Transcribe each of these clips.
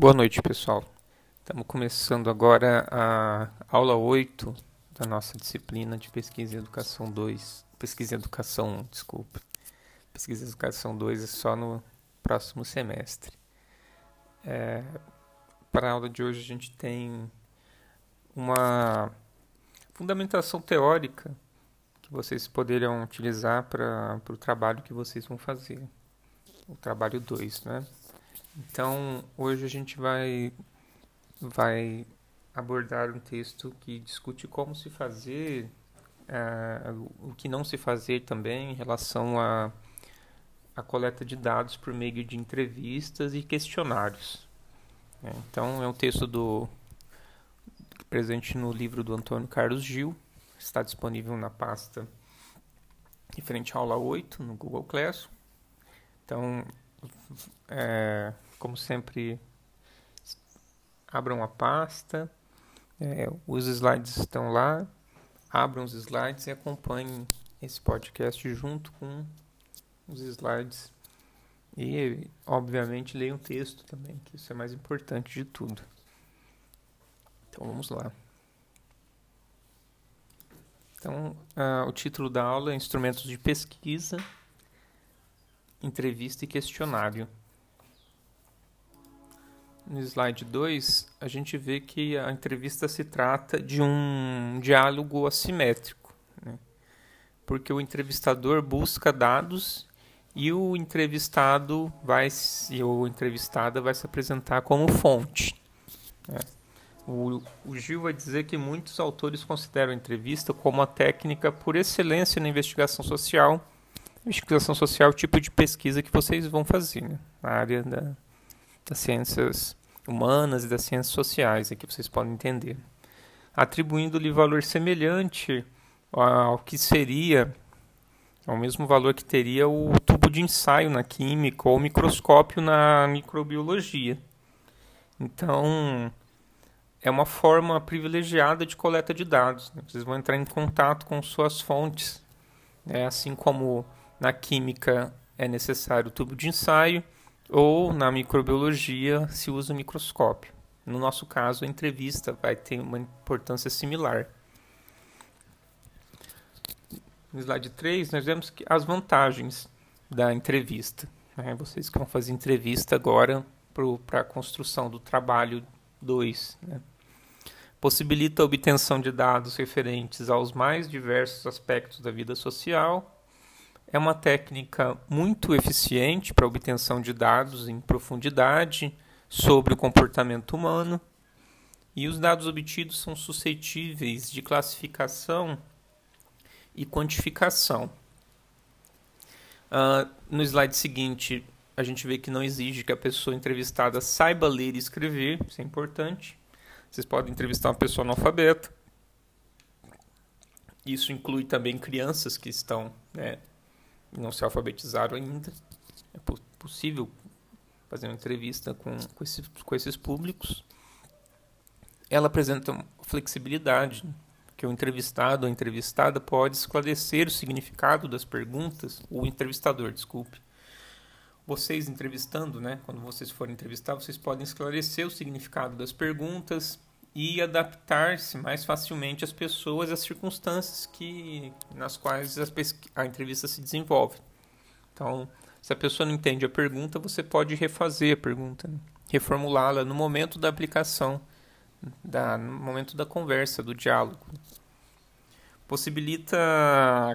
Boa noite, pessoal. Estamos começando agora a aula 8 da nossa disciplina de Pesquisa e Educação 2. Pesquisa e Educação 1, desculpe. Pesquisa e Educação 2 é só no próximo semestre. É, para a aula de hoje, a gente tem uma fundamentação teórica que vocês poderiam utilizar para o trabalho que vocês vão fazer. O trabalho 2, né? Então, hoje a gente vai, vai abordar um texto que discute como se fazer, uh, o que não se fazer também em relação à a, a, coleta de dados por meio de entrevistas e questionários. É, então, é um texto do presente no livro do Antônio Carlos Gil, está disponível na pasta referente à aula 8 no Google Classroom. Então, é, como sempre, abram a pasta, é, os slides estão lá, abram os slides e acompanhem esse podcast junto com os slides. E, obviamente, leiam o texto também, que isso é mais importante de tudo. Então, vamos lá. Então, uh, o título da aula é Instrumentos de Pesquisa entrevista e questionário. No slide 2, a gente vê que a entrevista se trata de um diálogo assimétrico, né? porque o entrevistador busca dados e o entrevistado vai e o entrevistada vai se apresentar como fonte. Né? O, o Gil vai dizer que muitos autores consideram a entrevista como a técnica por excelência na investigação social investigação social é o tipo de pesquisa que vocês vão fazer né? na área da, das ciências humanas e das ciências sociais, aqui vocês podem entender. Atribuindo-lhe valor semelhante ao que seria, ao mesmo valor que teria o tubo de ensaio na química ou o microscópio na microbiologia. Então, é uma forma privilegiada de coleta de dados. Né? Vocês vão entrar em contato com suas fontes, né? assim como na química é necessário o tubo de ensaio ou na microbiologia se usa o microscópio. No nosso caso, a entrevista vai ter uma importância similar. No slide 3, nós vemos as vantagens da entrevista. Né? Vocês que vão fazer entrevista agora para a construção do trabalho 2. Né? Possibilita a obtenção de dados referentes aos mais diversos aspectos da vida social é uma técnica muito eficiente para obtenção de dados em profundidade sobre o comportamento humano, e os dados obtidos são suscetíveis de classificação e quantificação. Uh, no slide seguinte, a gente vê que não exige que a pessoa entrevistada saiba ler e escrever, isso é importante. Vocês podem entrevistar uma pessoa analfabeta. Isso inclui também crianças que estão né, não se alfabetizaram ainda. É possível fazer uma entrevista com, com, esse, com esses públicos. Ela apresenta flexibilidade, que o entrevistado ou entrevistada pode esclarecer o significado das perguntas, o entrevistador, desculpe. Vocês entrevistando, né, quando vocês forem entrevistar, vocês podem esclarecer o significado das perguntas, e adaptar-se mais facilmente às pessoas, às circunstâncias que nas quais a entrevista se desenvolve. Então, se a pessoa não entende a pergunta, você pode refazer a pergunta, né? reformulá-la no momento da aplicação, da, no momento da conversa, do diálogo. Possibilita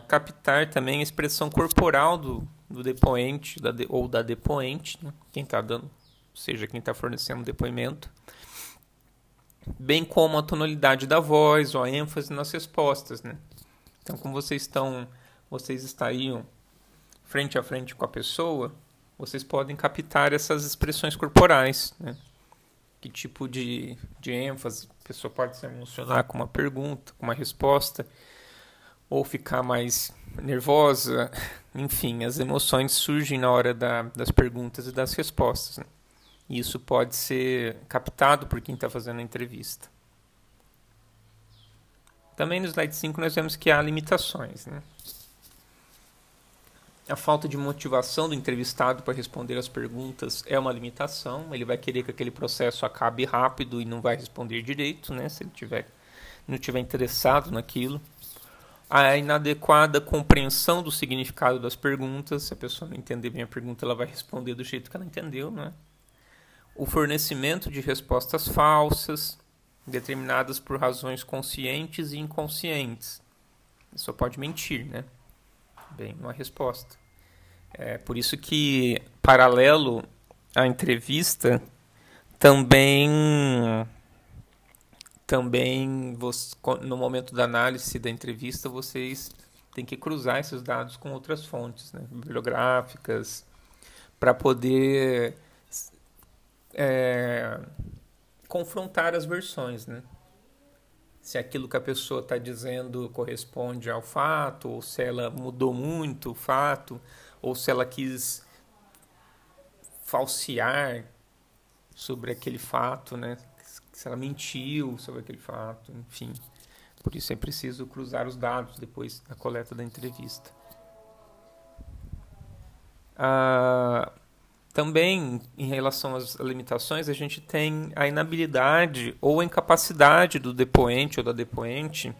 captar também a expressão corporal do, do depoente da de, ou da depoente, né? quem está dando, seja quem está fornecendo o depoimento bem como a tonalidade da voz ou a ênfase nas respostas, né? Então, como vocês estão, vocês estariam frente a frente com a pessoa, vocês podem captar essas expressões corporais, né? Que tipo de, de ênfase a pessoa pode se emocionar com uma pergunta, com uma resposta, ou ficar mais nervosa, enfim, as emoções surgem na hora da, das perguntas e das respostas. Né? Isso pode ser captado por quem está fazendo a entrevista. Também no slide 5 nós vemos que há limitações. Né? a falta de motivação do entrevistado para responder as perguntas é uma limitação. Ele vai querer que aquele processo acabe rápido e não vai responder direito, né? Se ele tiver, não tiver interessado naquilo. A inadequada compreensão do significado das perguntas. Se a pessoa não entender bem a pergunta, ela vai responder do jeito que ela entendeu, né? O fornecimento de respostas falsas, determinadas por razões conscientes e inconscientes. Só pode mentir, né? bem uma resposta. É por isso que, paralelo à entrevista, também também no momento da análise da entrevista vocês têm que cruzar esses dados com outras fontes né, bibliográficas para poder é, confrontar as versões né se aquilo que a pessoa está dizendo corresponde ao fato, ou se ela mudou muito o fato, ou se ela quis falsear sobre aquele fato, né? se ela mentiu sobre aquele fato, enfim. Por isso é preciso cruzar os dados depois da coleta da entrevista. Ah, também, em relação às limitações, a gente tem a inabilidade ou a incapacidade do depoente ou da depoente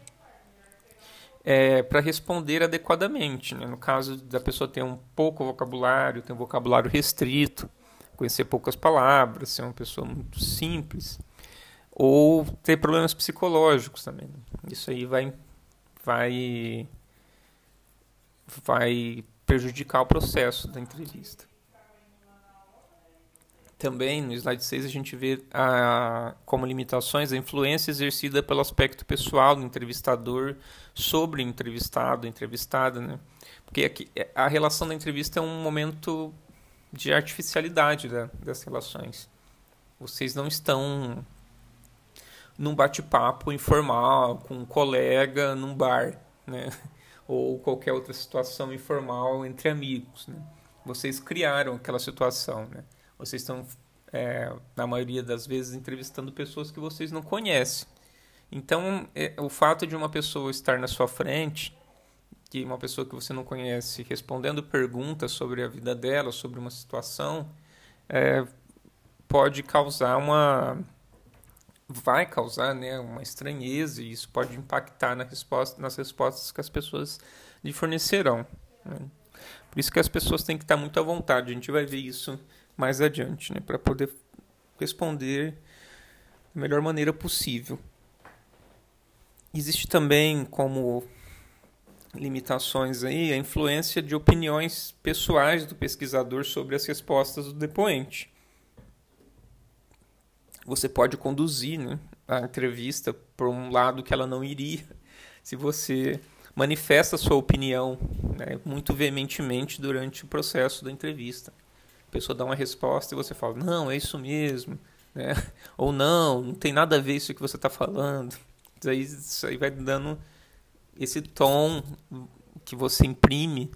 é, para responder adequadamente. Né? No caso da pessoa ter um pouco vocabulário, ter um vocabulário restrito, conhecer poucas palavras, ser uma pessoa muito simples, ou ter problemas psicológicos também. Isso aí vai, vai, vai prejudicar o processo da entrevista. Também no slide 6 a gente vê a, como limitações a influência exercida pelo aspecto pessoal do entrevistador sobre o entrevistado, entrevistada, né? Porque aqui, é, a relação da entrevista é um momento de artificialidade da, das relações. Vocês não estão num bate-papo informal com um colega num bar, né? Ou qualquer outra situação informal entre amigos, né? Vocês criaram aquela situação, né? Vocês estão, é, na maioria das vezes, entrevistando pessoas que vocês não conhecem. Então, é, o fato de uma pessoa estar na sua frente, que uma pessoa que você não conhece, respondendo perguntas sobre a vida dela, sobre uma situação, é, pode causar uma vai causar né, uma estranheza e isso pode impactar na resposta, nas respostas que as pessoas lhe fornecerão. Né? Por isso que as pessoas têm que estar muito à vontade. A gente vai ver isso mais adiante, né, para poder responder da melhor maneira possível. Existe também como limitações aí a influência de opiniões pessoais do pesquisador sobre as respostas do depoente. Você pode conduzir né, a entrevista por um lado que ela não iria se você manifesta sua opinião né, muito veementemente durante o processo da entrevista a pessoa dá uma resposta e você fala, não, é isso mesmo, né? Ou não, não tem nada a ver isso que você está falando. Daí isso aí vai dando esse tom que você imprime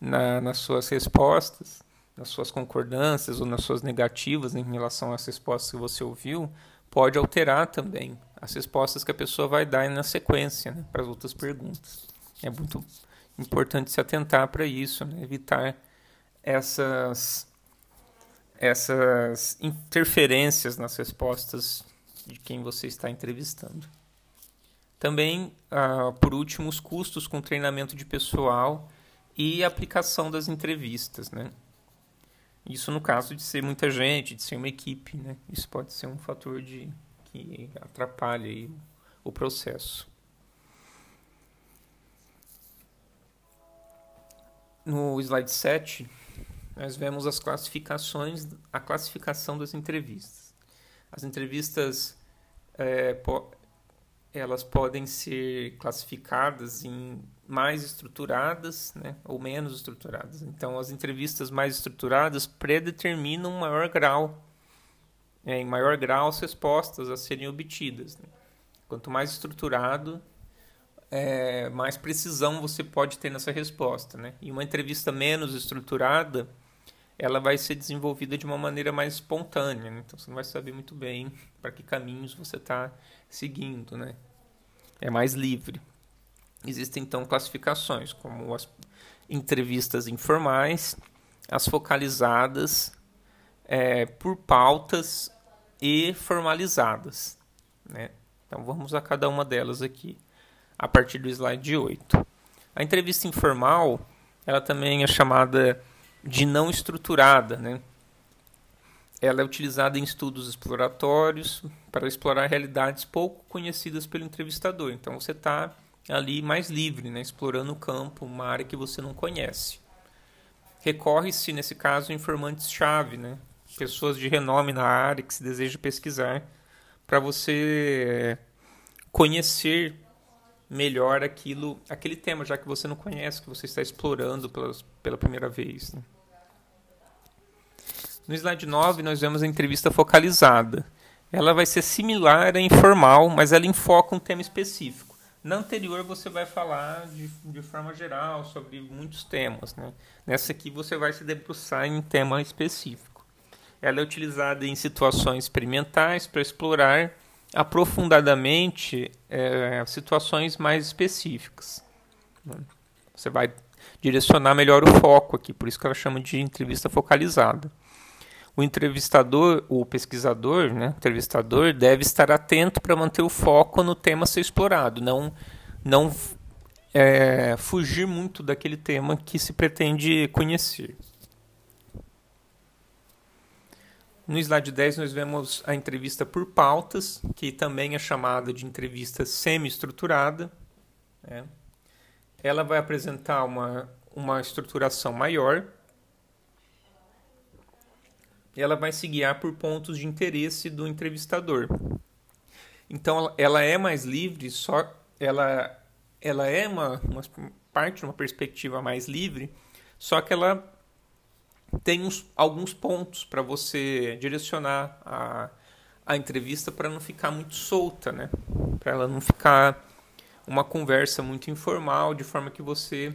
na, nas suas respostas, nas suas concordâncias ou nas suas negativas em relação às respostas que você ouviu, pode alterar também as respostas que a pessoa vai dar na sequência né, para as outras perguntas. É muito importante se atentar para isso, né, evitar essas essas interferências nas respostas de quem você está entrevistando. Também, ah, por último, os custos com treinamento de pessoal e aplicação das entrevistas, né? Isso no caso de ser muita gente, de ser uma equipe, né? Isso pode ser um fator de que atrapalhe o processo. No slide 7, nós vemos as classificações, a classificação das entrevistas. As entrevistas é, po elas podem ser classificadas em mais estruturadas né, ou menos estruturadas. Então, as entrevistas mais estruturadas predeterminam um maior grau, é, em maior grau as respostas a serem obtidas. Né? Quanto mais estruturado, é, mais precisão você pode ter nessa resposta. Né? E uma entrevista menos estruturada, ela vai ser desenvolvida de uma maneira mais espontânea. Né? Então você não vai saber muito bem para que caminhos você está seguindo. Né? É mais livre. Existem então classificações, como as, entrevistas informais, as focalizadas é, por pautas e formalizadas. Né? Então vamos a cada uma delas aqui, a partir do slide 8. A entrevista informal, ela também é chamada de não estruturada, né? Ela é utilizada em estudos exploratórios para explorar realidades pouco conhecidas pelo entrevistador. Então você está ali mais livre, né? explorando o campo, uma área que você não conhece. Recorre-se, nesse caso, informantes-chave, né? pessoas de renome na área que se deseja pesquisar, para você conhecer melhor aquilo, aquele tema, já que você não conhece, que você está explorando pela, pela primeira vez. Né? No slide 9, nós vemos a entrevista focalizada. Ela vai ser similar à informal, mas ela enfoca um tema específico. Na anterior, você vai falar de, de forma geral sobre muitos temas. Né? Nessa aqui, você vai se debruçar em um tema específico. Ela é utilizada em situações experimentais para explorar aprofundadamente é, situações mais específicas. Você vai direcionar melhor o foco aqui, por isso que ela chama de entrevista focalizada o entrevistador, o pesquisador, né, entrevistador, deve estar atento para manter o foco no tema a ser explorado, não, não é, fugir muito daquele tema que se pretende conhecer. No slide 10 nós vemos a entrevista por pautas, que também é chamada de entrevista semi-estruturada. Né? Ela vai apresentar uma, uma estruturação maior, ela vai se guiar por pontos de interesse do entrevistador. Então ela é mais livre, só ela ela é uma, uma parte de uma perspectiva mais livre, só que ela tem uns, alguns pontos para você direcionar a, a entrevista para não ficar muito solta, né? Para ela não ficar uma conversa muito informal, de forma que você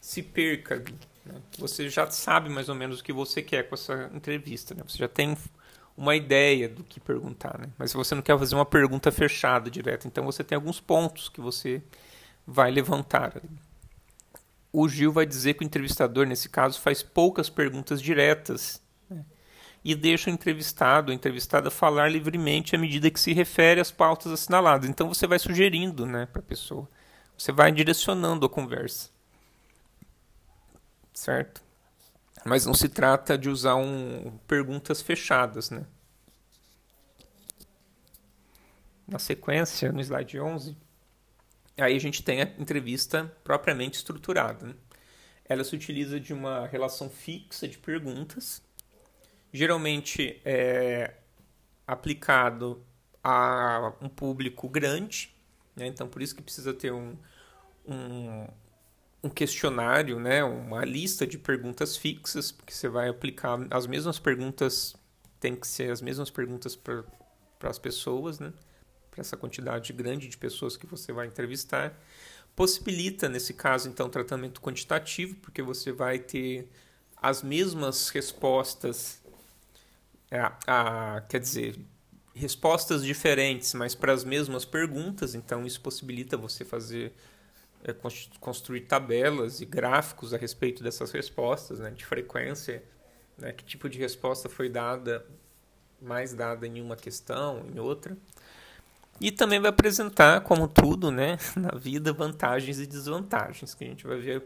se perca. Né? Você já sabe mais ou menos o que você quer com essa entrevista. Né? Você já tem uma ideia do que perguntar. Né? Mas você não quer fazer uma pergunta fechada direto, então você tem alguns pontos que você vai levantar. O Gil vai dizer que o entrevistador, nesse caso, faz poucas perguntas diretas né? e deixa o entrevistado, a entrevistada, falar livremente à medida que se refere às pautas assinaladas. Então você vai sugerindo né, para a pessoa, você vai direcionando a conversa certo? Mas não se trata de usar um, perguntas fechadas, né? Na sequência, no slide 11, aí a gente tem a entrevista propriamente estruturada. Né? Ela se utiliza de uma relação fixa de perguntas, geralmente é aplicado a um público grande, né? então por isso que precisa ter um, um, um questionário, né, uma lista de perguntas fixas, porque você vai aplicar as mesmas perguntas, tem que ser as mesmas perguntas para as pessoas, né, para essa quantidade grande de pessoas que você vai entrevistar. Possibilita, nesse caso, então, tratamento quantitativo, porque você vai ter as mesmas respostas, a, a, quer dizer, respostas diferentes, mas para as mesmas perguntas, então isso possibilita você fazer é, construir tabelas e gráficos a respeito dessas respostas, né, de frequência, né, que tipo de resposta foi dada, mais dada em uma questão, em outra. E também vai apresentar, como tudo né, na vida, vantagens e desvantagens, que a gente vai ver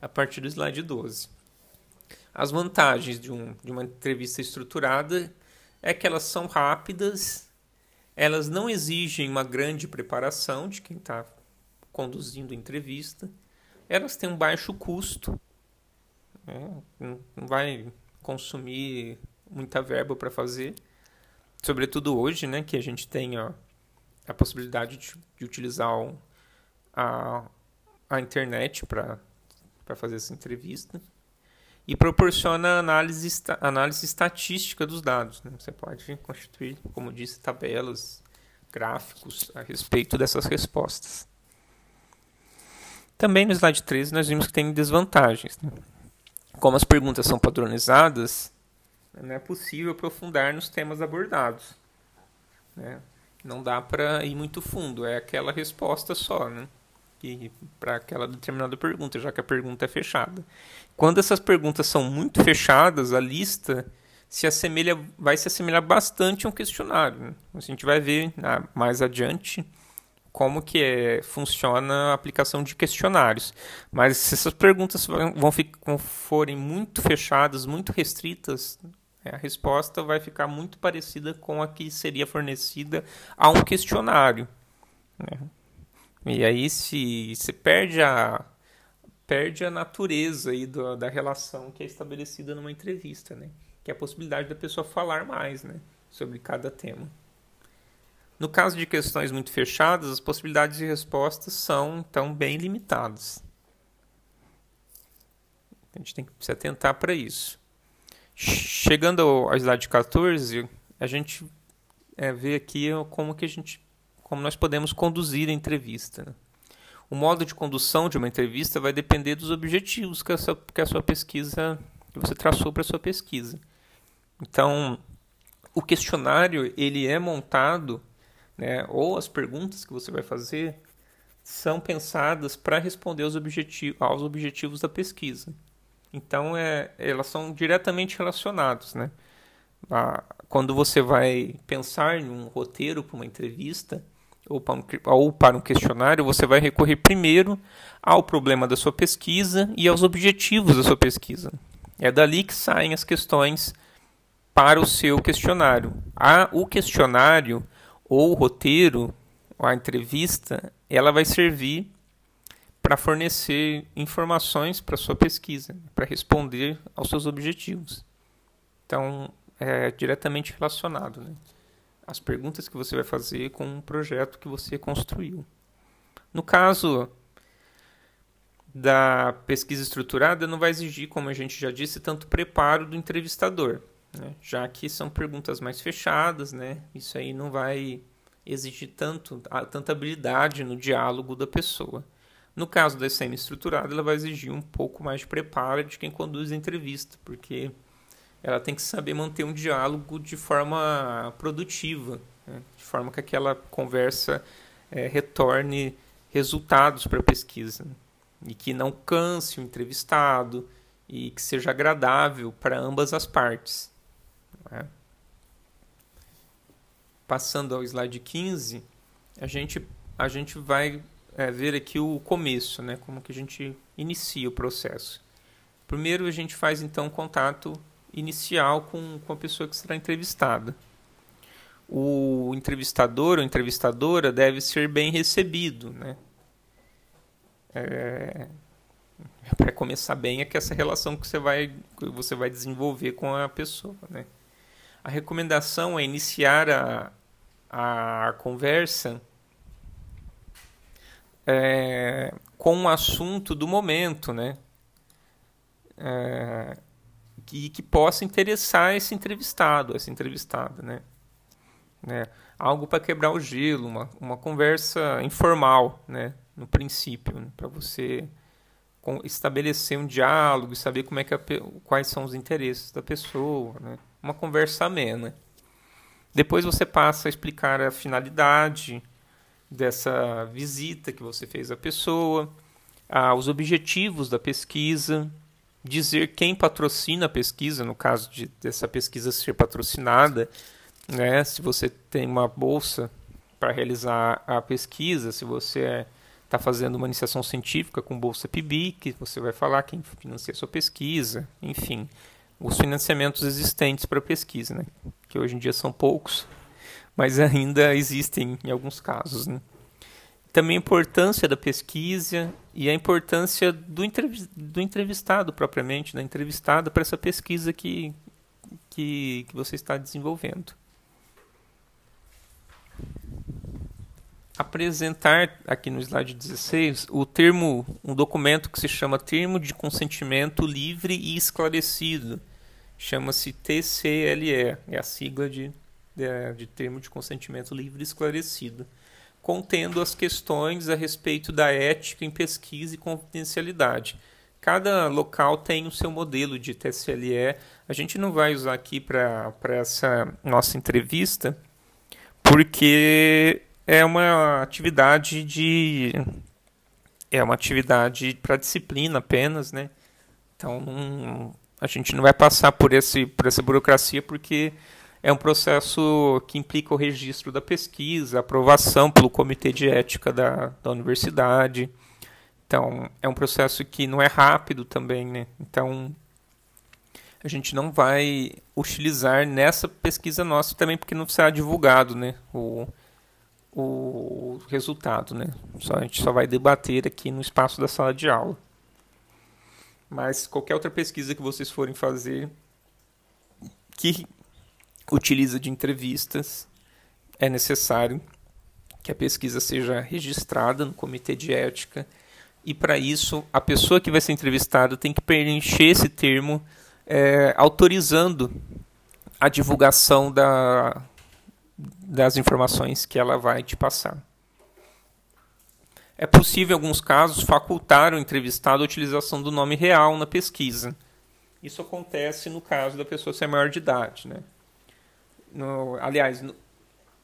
a partir do slide 12. As vantagens de, um, de uma entrevista estruturada é que elas são rápidas, elas não exigem uma grande preparação de quem está conduzindo entrevista, elas têm um baixo custo, né? não vai consumir muita verba para fazer, sobretudo hoje, né, que a gente tem ó, a possibilidade de, de utilizar o, a, a internet para fazer essa entrevista e proporciona análise, análise estatística dos dados. Né? Você pode constituir, como disse, tabelas, gráficos a respeito dessas respostas. Também no slide 13 nós vimos que tem desvantagens. Né? Como as perguntas são padronizadas, não é possível aprofundar nos temas abordados. Né? Não dá para ir muito fundo, é aquela resposta só. Né? para aquela determinada pergunta, já que a pergunta é fechada. Quando essas perguntas são muito fechadas, a lista se assemelha, vai se assemelhar bastante a um questionário. Né? A gente vai ver ah, mais adiante como que é, funciona a aplicação de questionários. Mas se essas perguntas vão, vão forem muito fechadas, muito restritas, a resposta vai ficar muito parecida com a que seria fornecida a um questionário. Né? E aí se, se perde a perde a natureza aí do, da relação que é estabelecida numa entrevista, né? Que é a possibilidade da pessoa falar mais, né? Sobre cada tema. No caso de questões muito fechadas, as possibilidades de respostas são então bem limitadas. A gente tem que se atentar para isso. Chegando ao slide 14, a gente é, vê aqui como que a gente, como nós podemos conduzir a entrevista. Né? O modo de condução de uma entrevista vai depender dos objetivos que, essa, que a sua pesquisa, que você traçou para a sua pesquisa. Então, o questionário ele é montado né, ou as perguntas que você vai fazer são pensadas para responder aos, aos objetivos da pesquisa. Então, é, elas são diretamente relacionadas. Né? quando você vai pensar em um roteiro para uma entrevista ou para, um, ou para um questionário, você vai recorrer primeiro ao problema da sua pesquisa e aos objetivos da sua pesquisa. É dali que saem as questões para o seu questionário. A, o questionário ou o roteiro, a entrevista, ela vai servir para fornecer informações para sua pesquisa, para responder aos seus objetivos. Então, é diretamente relacionado, né? As perguntas que você vai fazer com um projeto que você construiu. No caso da pesquisa estruturada, não vai exigir, como a gente já disse, tanto preparo do entrevistador né? já que são perguntas mais fechadas, né? Isso aí não vai exigir tanto, tanta habilidade no diálogo da pessoa. No caso da semi-estruturada, ela vai exigir um pouco mais de preparo de quem conduz a entrevista, porque ela tem que saber manter um diálogo de forma produtiva, né? de forma que aquela conversa é, retorne resultados para a pesquisa e que não canse o entrevistado e que seja agradável para ambas as partes. Né? Passando ao slide 15, a gente, a gente vai é, ver aqui o começo, né? como que a gente inicia o processo. Primeiro a gente faz então contato inicial com, com a pessoa que será entrevistada. O entrevistador ou entrevistadora deve ser bem recebido, né? É, para começar bem é que essa relação que você vai, que você vai desenvolver com a pessoa, né? A recomendação é iniciar a, a conversa é, com um assunto do momento, né? É, que, que possa interessar esse entrevistado, essa entrevistada, né? né? Algo para quebrar o gelo, uma, uma conversa informal, né? No princípio, né? para você estabelecer um diálogo e saber como é que a, quais são os interesses da pessoa, né? uma conversa amena. Depois você passa a explicar a finalidade dessa visita que você fez à pessoa, ah, os objetivos da pesquisa, dizer quem patrocina a pesquisa, no caso de, dessa pesquisa ser patrocinada, né? se você tem uma bolsa para realizar a pesquisa, se você está fazendo uma iniciação científica com bolsa PIBIC, você vai falar quem financia a sua pesquisa, enfim os financiamentos existentes para pesquisa, né? que hoje em dia são poucos, mas ainda existem em alguns casos. Né? Também a importância da pesquisa e a importância do, do entrevistado propriamente, da entrevistada para essa pesquisa que, que, que você está desenvolvendo. apresentar aqui no slide 16 o termo, um documento que se chama Termo de Consentimento Livre e Esclarecido, chama-se TCLE, é a sigla de, de, de Termo de Consentimento Livre Esclarecido, contendo as questões a respeito da ética em pesquisa e confidencialidade. Cada local tem o seu modelo de TCLE. A gente não vai usar aqui para essa nossa entrevista, porque é uma atividade de é uma atividade para disciplina apenas, né? Então não, a gente não vai passar por, esse, por essa burocracia porque é um processo que implica o registro da pesquisa, aprovação pelo comitê de ética da, da universidade. Então é um processo que não é rápido também, né? Então a gente não vai utilizar nessa pesquisa nossa também porque não será divulgado, né? O, o resultado, né? Só, a gente só vai debater aqui no espaço da sala de aula. Mas qualquer outra pesquisa que vocês forem fazer que utiliza de entrevistas, é necessário que a pesquisa seja registrada no comitê de ética e para isso a pessoa que vai ser entrevistada tem que preencher esse termo é, autorizando a divulgação da, das informações que ela vai te passar. É possível, em alguns casos, facultar o entrevistado a utilização do nome real na pesquisa. Isso acontece no caso da pessoa ser maior de idade. Né? No, aliás, no,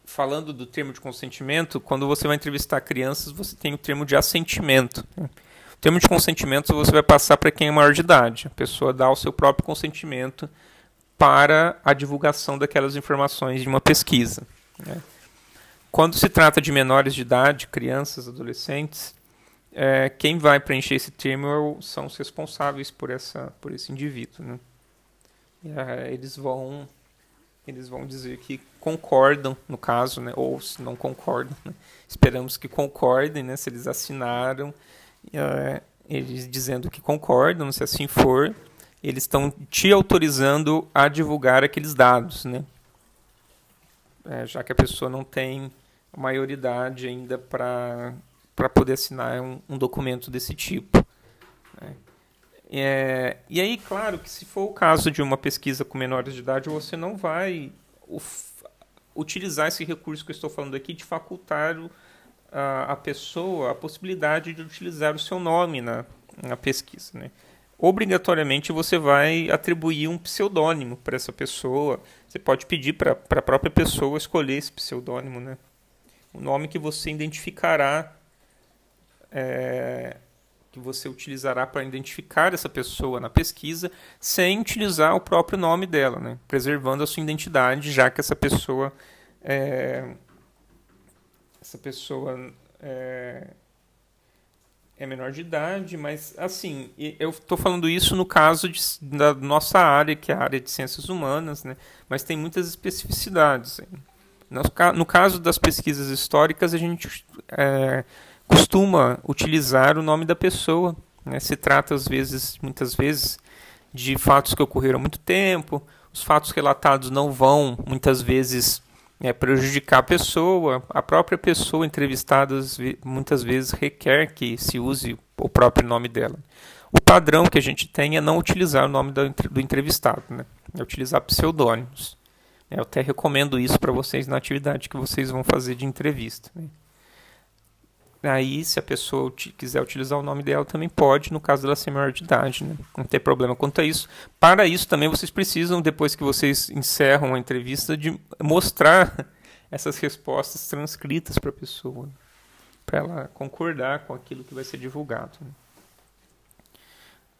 falando do termo de consentimento, quando você vai entrevistar crianças, você tem o termo de assentimento. Né? O termo de consentimento você vai passar para quem é maior de idade. A pessoa dá o seu próprio consentimento para a divulgação daquelas informações de uma pesquisa. Né? Quando se trata de menores de idade, crianças, adolescentes, é, quem vai preencher esse termo é são os responsáveis por, essa, por esse indivíduo. Né? É, eles vão eles vão dizer que concordam, no caso, né? ou se não concordam. Né? Esperamos que concordem, né? se eles assinaram, é, eles dizendo que concordam, se assim for, eles estão te autorizando a divulgar aqueles dados, né? É, já que a pessoa não tem maioridade ainda para poder assinar um, um, documento desse tipo. Né? É, e aí, claro, que se for o caso de uma pesquisa com menores de idade, você não vai utilizar esse recurso que eu estou falando aqui de facultar a, a pessoa a possibilidade de utilizar o seu nome na, na pesquisa. Né? obrigatoriamente você vai atribuir um pseudônimo para essa pessoa. Você pode pedir para a própria pessoa escolher esse pseudônimo, né? O nome que você identificará, é, que você utilizará para identificar essa pessoa na pesquisa, sem utilizar o próprio nome dela, né? Preservando a sua identidade, já que essa pessoa, é, essa pessoa é, é menor de idade, mas assim, eu estou falando isso no caso de, da nossa área, que é a área de ciências humanas, né? mas tem muitas especificidades. No, no caso das pesquisas históricas, a gente é, costuma utilizar o nome da pessoa. Né? Se trata, às vezes, muitas vezes, de fatos que ocorreram há muito tempo, os fatos relatados não vão, muitas vezes, é, prejudicar a pessoa. A própria pessoa entrevistada muitas vezes requer que se use o próprio nome dela. O padrão que a gente tem é não utilizar o nome do entrevistado, né? é utilizar pseudônimos. Eu até recomendo isso para vocês na atividade que vocês vão fazer de entrevista. Né? Aí, se a pessoa quiser utilizar o nome dela, também pode, no caso dela ser maior de idade. Né? Não tem problema quanto a isso. Para isso, também vocês precisam, depois que vocês encerram a entrevista, de mostrar essas respostas transcritas para a pessoa, para ela concordar com aquilo que vai ser divulgado. Né?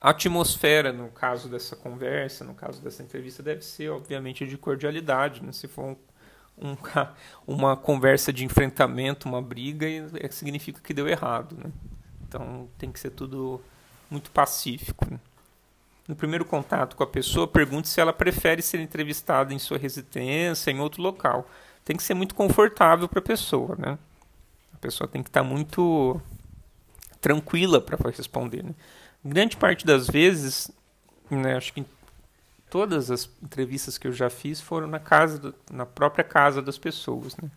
A atmosfera, no caso dessa conversa, no caso dessa entrevista, deve ser, obviamente, de cordialidade. Né? Se for um um, uma conversa de enfrentamento, uma briga, é, significa que deu errado. Né? Então tem que ser tudo muito pacífico. Né? No primeiro contato com a pessoa, pergunte se ela prefere ser entrevistada em sua residência, em outro local. Tem que ser muito confortável para a pessoa. Né? A pessoa tem que estar tá muito tranquila para responder. Né? Grande parte das vezes, né, acho que todas as entrevistas que eu já fiz foram na casa, do, na própria casa das pessoas, né?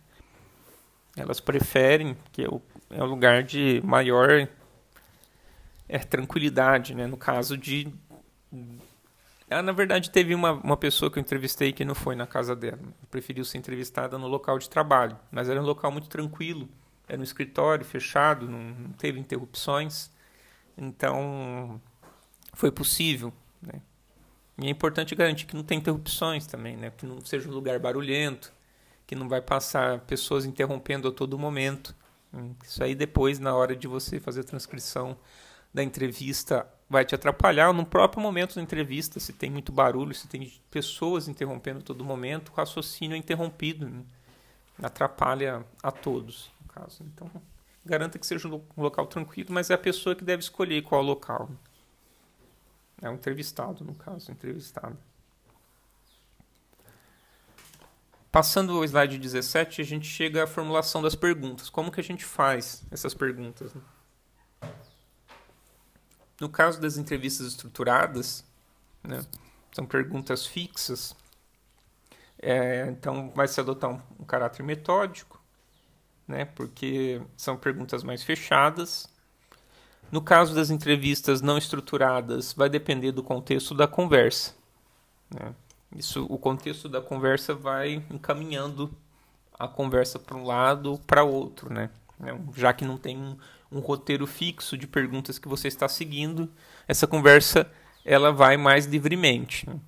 Elas preferem que o, é o lugar de maior é, tranquilidade, né? No caso de ah, na verdade, teve uma, uma pessoa que eu entrevistei que não foi na casa dela. Preferiu ser entrevistada no local de trabalho. Mas era um local muito tranquilo. Era um escritório fechado, não, não teve interrupções. Então, foi possível. Né? E é importante garantir que não tem interrupções também, né? que não seja um lugar barulhento, que não vai passar pessoas interrompendo a todo momento. Isso aí depois, na hora de você fazer a transcrição da entrevista, vai te atrapalhar. No próprio momento da entrevista, se tem muito barulho, se tem pessoas interrompendo a todo momento, o raciocínio é interrompido. Né? Atrapalha a todos, no caso. Então, garanta que seja um local tranquilo, mas é a pessoa que deve escolher qual local. É um entrevistado, no caso, entrevistado. Passando ao slide 17, a gente chega à formulação das perguntas. Como que a gente faz essas perguntas? Né? No caso das entrevistas estruturadas, né, são perguntas fixas, é, então vai se adotar um, um caráter metódico, né, porque são perguntas mais fechadas. No caso das entrevistas não estruturadas, vai depender do contexto da conversa. Né? Isso, o contexto da conversa vai encaminhando a conversa para um lado ou para outro, né? Já que não tem um, um, roteiro fixo de perguntas que você está seguindo, essa conversa ela vai mais livremente. Né?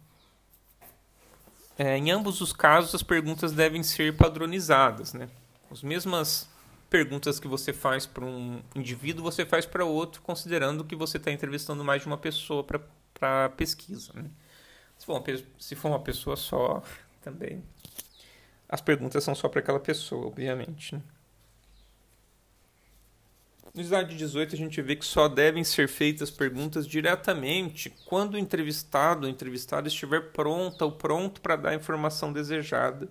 É, em ambos os casos, as perguntas devem ser padronizadas, né? As mesmas perguntas que você faz para um indivíduo, você faz para outro, considerando que você está entrevistando mais de uma pessoa para pesquisa. Né? Se for, uma, se for uma pessoa só, também. As perguntas são só para aquela pessoa, obviamente. Né? No slide 18, a gente vê que só devem ser feitas perguntas diretamente quando o entrevistado ou entrevistada estiver pronta ou pronto para dar a informação desejada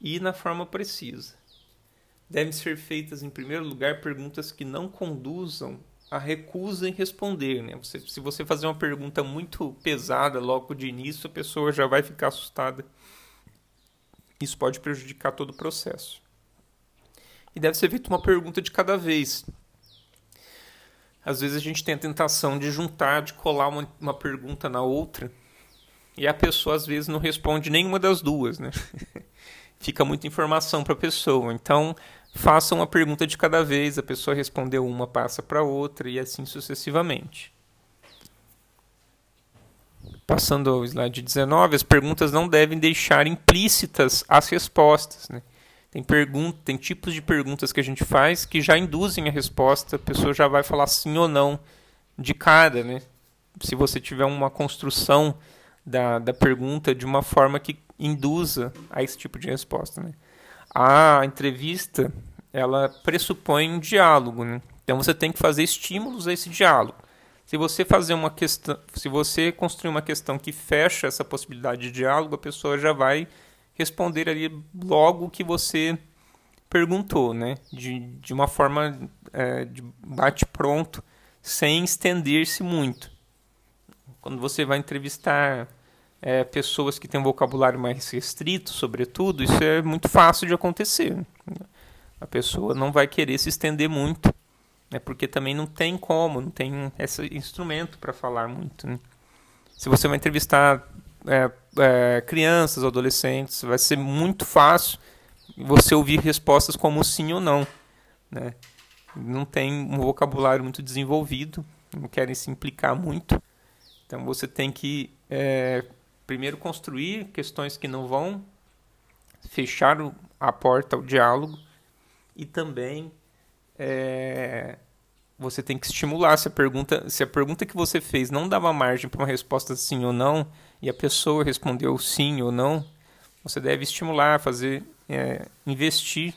e na forma precisa. Devem ser feitas, em primeiro lugar, perguntas que não conduzam a recusa em responder. Né? Você, se você fazer uma pergunta muito pesada logo de início, a pessoa já vai ficar assustada. Isso pode prejudicar todo o processo. E deve ser feita uma pergunta de cada vez. Às vezes a gente tem a tentação de juntar, de colar uma, uma pergunta na outra, e a pessoa às vezes não responde nenhuma das duas, né? Fica muita informação para a pessoa. Então, faça uma pergunta de cada vez, a pessoa respondeu uma, passa para outra e assim sucessivamente. Passando ao slide 19, as perguntas não devem deixar implícitas as respostas. Né? Tem, tem tipos de perguntas que a gente faz que já induzem a resposta, a pessoa já vai falar sim ou não de cara. Né? Se você tiver uma construção da, da pergunta de uma forma que induza a esse tipo de resposta. Né? a entrevista ela pressupõe um diálogo, né? Então você tem que fazer estímulos a esse diálogo. Se você fazer uma questão, se você construir uma questão que fecha essa possibilidade de diálogo, a pessoa já vai responder ali logo o que você perguntou, né? De, de uma forma é, de bate pronto, sem estender-se muito. Quando você vai entrevistar é, pessoas que têm um vocabulário mais restrito, sobretudo, isso é muito fácil de acontecer. A pessoa não vai querer se estender muito, né, porque também não tem como, não tem esse instrumento para falar muito. Né? Se você vai entrevistar é, é, crianças adolescentes, vai ser muito fácil você ouvir respostas como sim ou não. Né? Não tem um vocabulário muito desenvolvido, não querem se implicar muito. Então você tem que é, primeiro construir questões que não vão fechar a porta ao diálogo e também é, você tem que estimular. Se a pergunta se a pergunta que você fez não dava margem para uma resposta sim ou não e a pessoa respondeu sim ou não você deve estimular fazer é, investir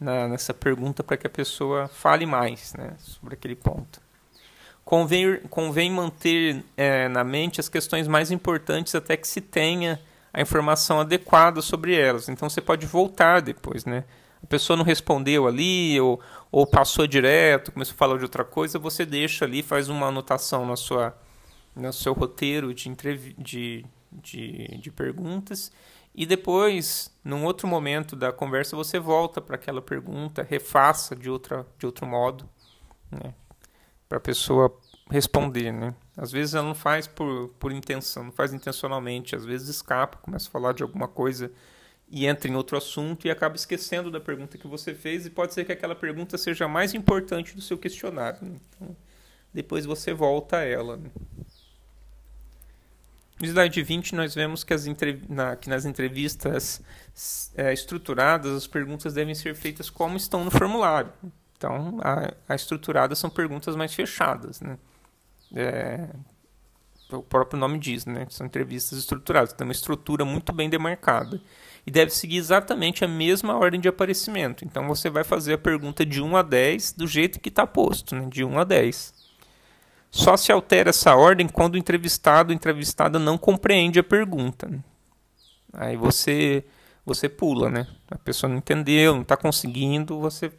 na, nessa pergunta para que a pessoa fale mais né, sobre aquele ponto convém, convém manter é, na mente as questões mais importantes até que se tenha a informação adequada sobre elas. Então você pode voltar depois, né? A pessoa não respondeu ali ou, ou passou direto, começou a falar de outra coisa, você deixa ali, faz uma anotação na sua, no seu roteiro de, de, de, de perguntas e depois, num outro momento da conversa, você volta para aquela pergunta, refaça de, outra, de outro modo. Né? Para a pessoa responder, né? Às vezes ela não faz por, por intenção, não faz intencionalmente, às vezes escapa, começa a falar de alguma coisa e entra em outro assunto e acaba esquecendo da pergunta que você fez e pode ser que aquela pergunta seja mais importante do seu questionário. Né? Então, depois você volta a ela. Né? No slide 20, nós vemos que, as na, que nas entrevistas é, estruturadas, as perguntas devem ser feitas como estão no formulário. Então, a, a estruturada são perguntas mais fechadas, né? É, o próprio nome diz, né? São entrevistas estruturadas, tem uma estrutura muito bem demarcada. E deve seguir exatamente a mesma ordem de aparecimento. Então você vai fazer a pergunta de 1 a 10 do jeito que está posto, né? de 1 a 10. Só se altera essa ordem quando o entrevistado ou entrevistada não compreende a pergunta. Aí você você pula, né? A pessoa não entendeu, não está conseguindo, você,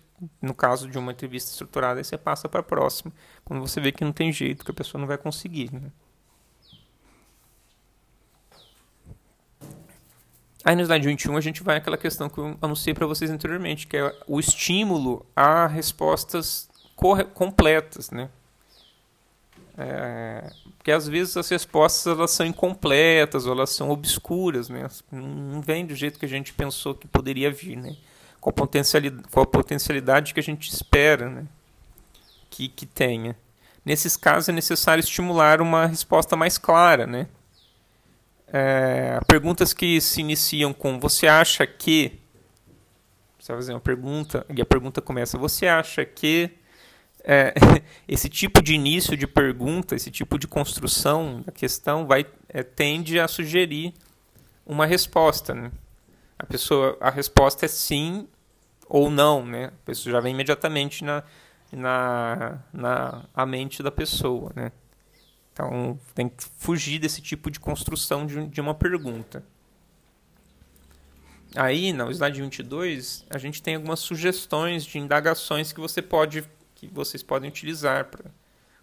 no caso de uma entrevista estruturada, você passa para a próxima. Quando você vê que não tem jeito, que a pessoa não vai conseguir. Né? Aí no slide 21 a gente vai àquela questão que eu anunciei para vocês anteriormente, que é o estímulo a respostas completas, né? É, porque às vezes as respostas elas são incompletas ou elas são obscuras, né? Não vem do jeito que a gente pensou que poderia vir, né? Com a potencialidade, com a potencialidade que a gente espera, né? Que, que tenha. Nesses casos é necessário estimular uma resposta mais clara, né? é, perguntas que se iniciam com você acha que você vai fazer uma pergunta e a pergunta começa você acha que é, esse tipo de início de pergunta esse tipo de construção da questão vai é, tende a sugerir uma resposta né? a pessoa a resposta é sim ou não né pessoa já vem imediatamente na na, na a mente da pessoa né então, tem que fugir desse tipo de construção de, de uma pergunta. Aí, no slide 22, a gente tem algumas sugestões de indagações que você pode que vocês podem utilizar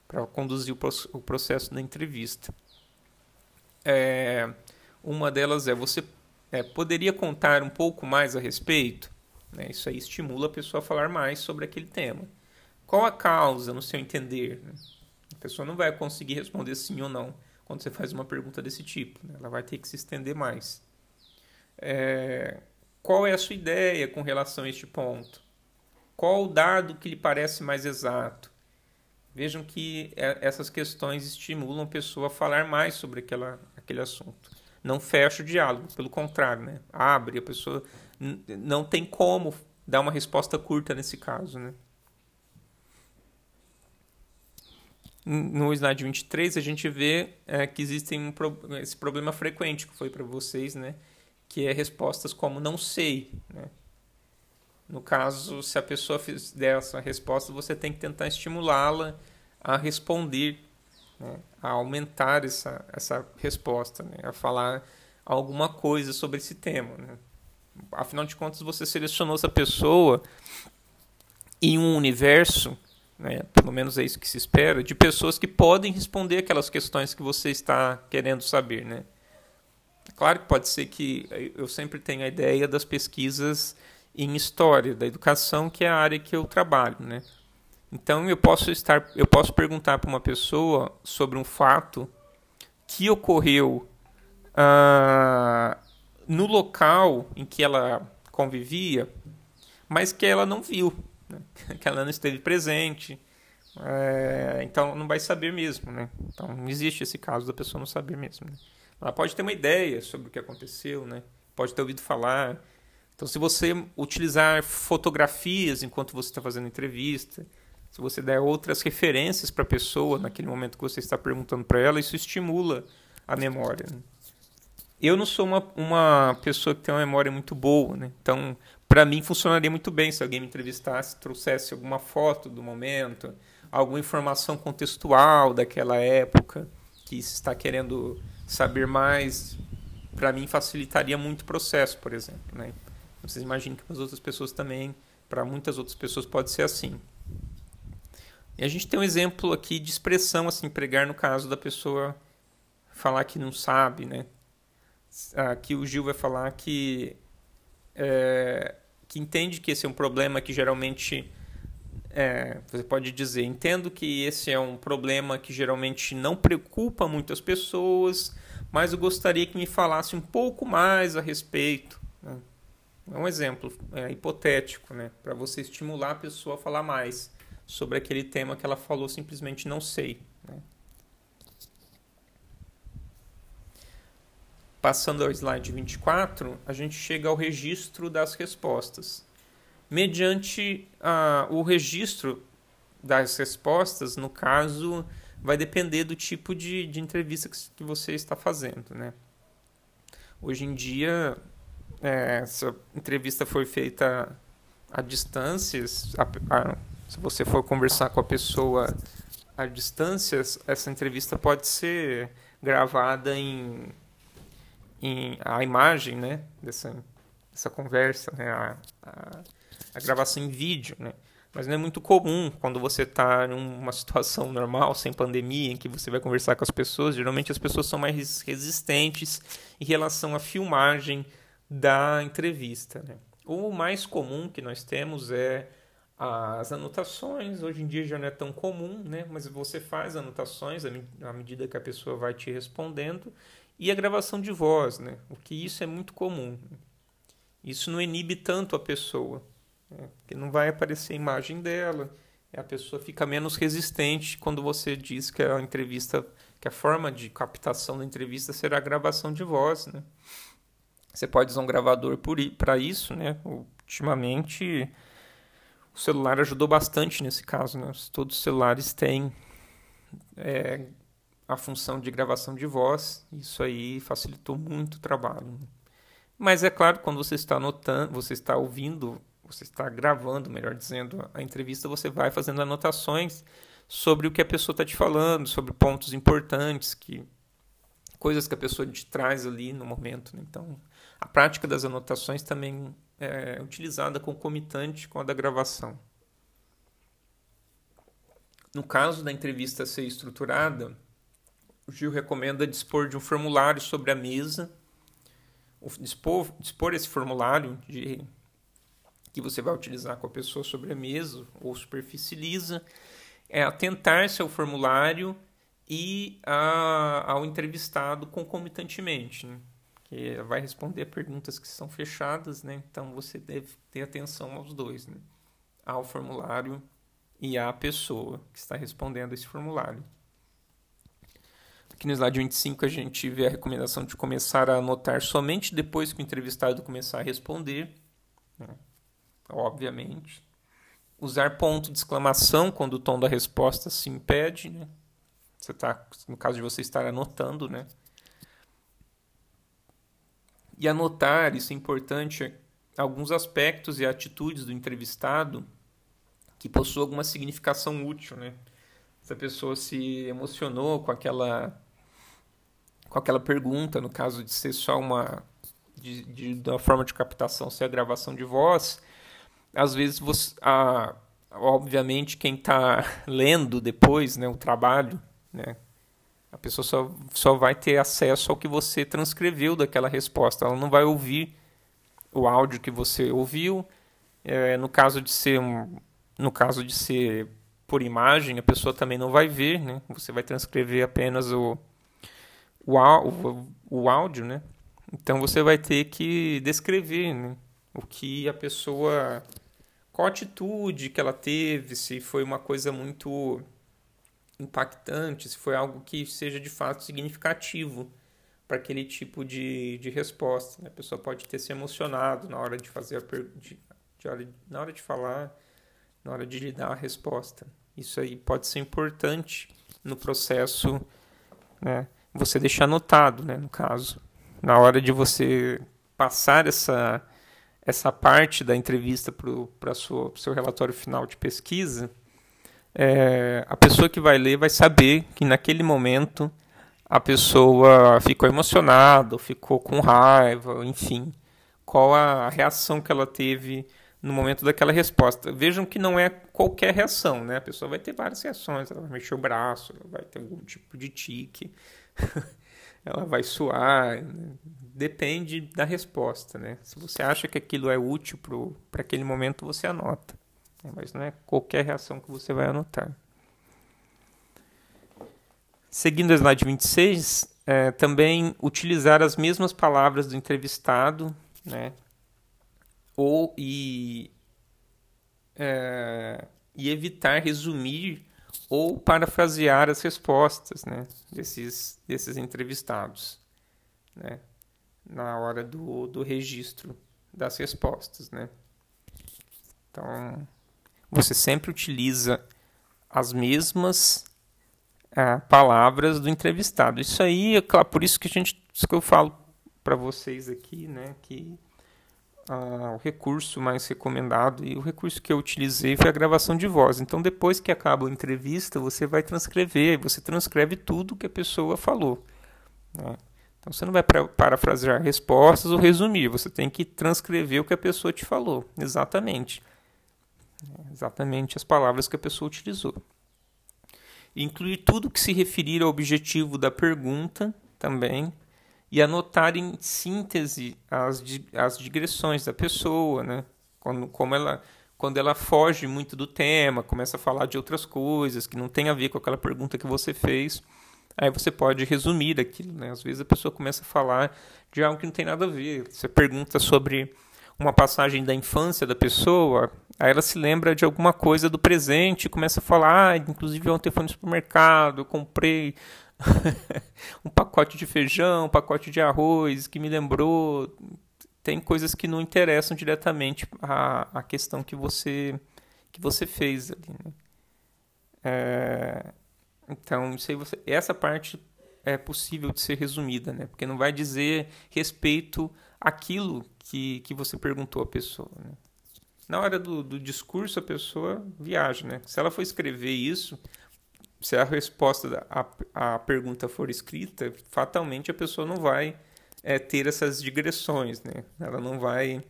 para conduzir o, o, processo da entrevista. É, uma delas é você é, poderia contar um pouco mais a respeito. Né? Isso aí estimula a pessoa a falar mais sobre aquele tema. Qual a causa, no seu entender? Né? A pessoa não vai conseguir responder sim ou não quando você faz uma pergunta desse tipo. Né? Ela vai ter que se estender mais. É... Qual é a sua ideia com relação a este ponto? Qual o dado que lhe parece mais exato? Vejam que é, essas questões estimulam a pessoa a falar mais sobre aquela, aquele assunto. Não fecha o diálogo, pelo contrário, né? abre. A pessoa não tem como dar uma resposta curta nesse caso. Né? no slide 23 a gente vê é, que existe um esse problema frequente que foi para vocês, né? Que é respostas como não sei, né? No caso, se a pessoa der essa resposta, você tem que tentar estimulá-la a responder, né? a aumentar essa, essa resposta, né? a falar alguma coisa sobre esse tema. Né? Afinal de contas, você selecionou essa pessoa em um universo né, pelo menos é isso que se espera, de pessoas que podem responder aquelas questões que você está querendo saber. Né? Claro que pode ser que eu sempre tenho a ideia das pesquisas em história da educação, que é a área que eu trabalho. Né? Então eu posso estar, eu posso perguntar para uma pessoa sobre um fato que ocorreu ah, no local em que ela convivia, mas que ela não viu né? que ela não esteve presente. É, então não vai saber mesmo, né? Então não existe esse caso da pessoa não saber mesmo. Né? Ela pode ter uma ideia sobre o que aconteceu, né? Pode ter ouvido falar. Então se você utilizar fotografias enquanto você está fazendo entrevista, se você der outras referências para a pessoa naquele momento que você está perguntando para ela, isso estimula a memória. Né? Eu não sou uma, uma pessoa que tem uma memória muito boa, né? Então para mim funcionaria muito bem se alguém me entrevistasse, trouxesse alguma foto do momento, alguma informação contextual daquela época que se está querendo saber mais. Para mim facilitaria muito o processo, por exemplo. Né? Vocês imaginam que para as outras pessoas também, para muitas outras pessoas pode ser assim. E a gente tem um exemplo aqui de expressão, assim, pregar no caso da pessoa falar que não sabe, né? Aqui o Gil vai falar que é, que entende que esse é um problema que geralmente é, você pode dizer, entendo que esse é um problema que geralmente não preocupa muitas pessoas, mas eu gostaria que me falasse um pouco mais a respeito. Né? É um exemplo é, hipotético, né? para você estimular a pessoa a falar mais sobre aquele tema que ela falou simplesmente não sei. Né? Passando ao slide 24, a gente chega ao registro das respostas. mediante o registro das respostas, no caso, vai depender do tipo de, de entrevista que, você está fazendo, né? Hoje em dia, é, se a entrevista for feita a, a, se você for conversar com a pessoa a distâncias, essa entrevista pode ser gravada em, em a imagem, né, dessa, dessa conversa, né, a, a, a gravação em vídeo, né. Mas não é muito comum quando você está em uma situação normal, sem pandemia, em que você vai conversar com as pessoas. Geralmente as pessoas são mais resistentes em relação à filmagem da entrevista. Né? O mais comum que nós temos é as anotações. Hoje em dia já não é tão comum, né? mas você faz anotações à medida que a pessoa vai te respondendo. E a gravação de voz, né? o que isso é muito comum. Isso não inibe tanto a pessoa né? porque não vai aparecer a imagem dela. A pessoa fica menos resistente quando você diz que a entrevista, que a forma de captação da entrevista será a gravação de voz, né? Você pode usar um gravador para isso, né? Ultimamente, o celular ajudou bastante nesse caso, né? Todos os celulares têm é, a função de gravação de voz. Isso aí facilitou muito o trabalho. Né? Mas é claro, quando você está anotando, você está ouvindo você está gravando, melhor dizendo, a entrevista, você vai fazendo anotações sobre o que a pessoa está te falando, sobre pontos importantes, que coisas que a pessoa te traz ali no momento. Né? Então, a prática das anotações também é utilizada concomitante com a da gravação. No caso da entrevista ser estruturada, o Gil recomenda dispor de um formulário sobre a mesa, dispor, dispor esse formulário de que você vai utilizar com a pessoa sobre a mesa ou superfície lisa, é atentar-se ao formulário e a, ao entrevistado concomitantemente, né? que vai responder perguntas que são fechadas, né? então você deve ter atenção aos dois, né? ao formulário e à pessoa que está respondendo esse formulário. Aqui no slide 25 a gente vê a recomendação de começar a anotar somente depois que o entrevistado começar a responder. Né? obviamente. Usar ponto de exclamação quando o tom da resposta se impede, né? Você tá, no caso de você estar anotando, né? E anotar, isso é importante, alguns aspectos e atitudes do entrevistado que possuem alguma significação útil, né? Se a pessoa se emocionou com aquela com aquela pergunta, no caso de ser só uma de, de, uma forma de captação ser a gravação de voz, às vezes você, a, obviamente quem está lendo depois, né, o trabalho, né, a pessoa só, só vai ter acesso ao que você transcreveu daquela resposta. Ela não vai ouvir o áudio que você ouviu. É, no caso de ser no caso de ser por imagem, a pessoa também não vai ver, né? Você vai transcrever apenas o, o, o, o áudio, né? Então você vai ter que descrever né? o que a pessoa qual a atitude que ela teve, se foi uma coisa muito impactante, se foi algo que seja de fato significativo para aquele tipo de, de resposta. Né? A pessoa pode ter se emocionado na hora de fazer a per... de, de, na hora de falar, na hora de lhe dar a resposta. Isso aí pode ser importante no processo, né? Você deixar anotado, né? No caso, na hora de você passar essa essa parte da entrevista para o seu relatório final de pesquisa, é, a pessoa que vai ler vai saber que naquele momento a pessoa ficou emocionada, ficou com raiva, enfim, qual a reação que ela teve no momento daquela resposta. Vejam que não é qualquer reação, né? A pessoa vai ter várias reações, ela vai mexer o braço, ela vai ter algum tipo de tique, ela vai suar, depende da resposta, né? Se você acha que aquilo é útil para aquele momento, você anota. Né? Mas não é qualquer reação que você vai anotar. Seguindo o slide 26, é, também utilizar as mesmas palavras do entrevistado, né? Ou e, é, e evitar resumir ou parafrasear as respostas né, desses, desses entrevistados. Né? na hora do, do registro das respostas, né? Então, você sempre utiliza as mesmas é, palavras do entrevistado. Isso aí, é claro, por isso que a gente, isso que eu falo para vocês aqui, né, que o recurso mais recomendado e o recurso que eu utilizei foi a gravação de voz. Então, depois que acaba a entrevista, você vai transcrever, você transcreve tudo que a pessoa falou. Né? Então, você não vai parafrasear respostas ou resumir, você tem que transcrever o que a pessoa te falou, exatamente. Exatamente as palavras que a pessoa utilizou. Incluir tudo que se referir ao objetivo da pergunta também, e anotar em síntese as, as digressões da pessoa, né? Quando, como ela, quando ela foge muito do tema, começa a falar de outras coisas que não tem a ver com aquela pergunta que você fez, aí você pode resumir aquilo, né? Às vezes a pessoa começa a falar de algo que não tem nada a ver. Você pergunta sobre uma passagem da infância da pessoa, aí ela se lembra de alguma coisa do presente começa a falar, ah, inclusive ontem eu fui no supermercado, eu comprei um pacote de feijão, um pacote de arroz que me lembrou. Tem coisas que não interessam diretamente à, questão que você que você fez ali. Né? É, então, isso você, essa parte é possível de ser resumida, né? Porque não vai dizer respeito àquilo que, que você perguntou à pessoa. Né? Na hora do, do discurso, a pessoa viaja, né? Se ela for escrever isso, se a resposta à pergunta for escrita, fatalmente a pessoa não vai é, ter essas digressões, né? Ela não vai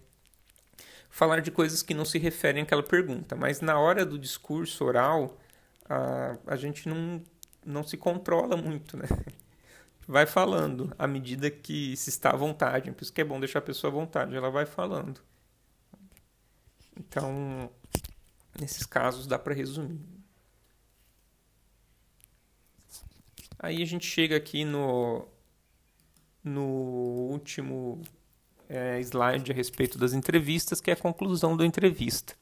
falar de coisas que não se referem àquela pergunta. Mas na hora do discurso oral, a, a gente não, não se controla muito, né? Vai falando à medida que se está à vontade. Por isso que é bom deixar a pessoa à vontade, ela vai falando. Então, nesses casos dá para resumir. Aí a gente chega aqui no, no último é, slide a respeito das entrevistas, que é a conclusão da entrevista.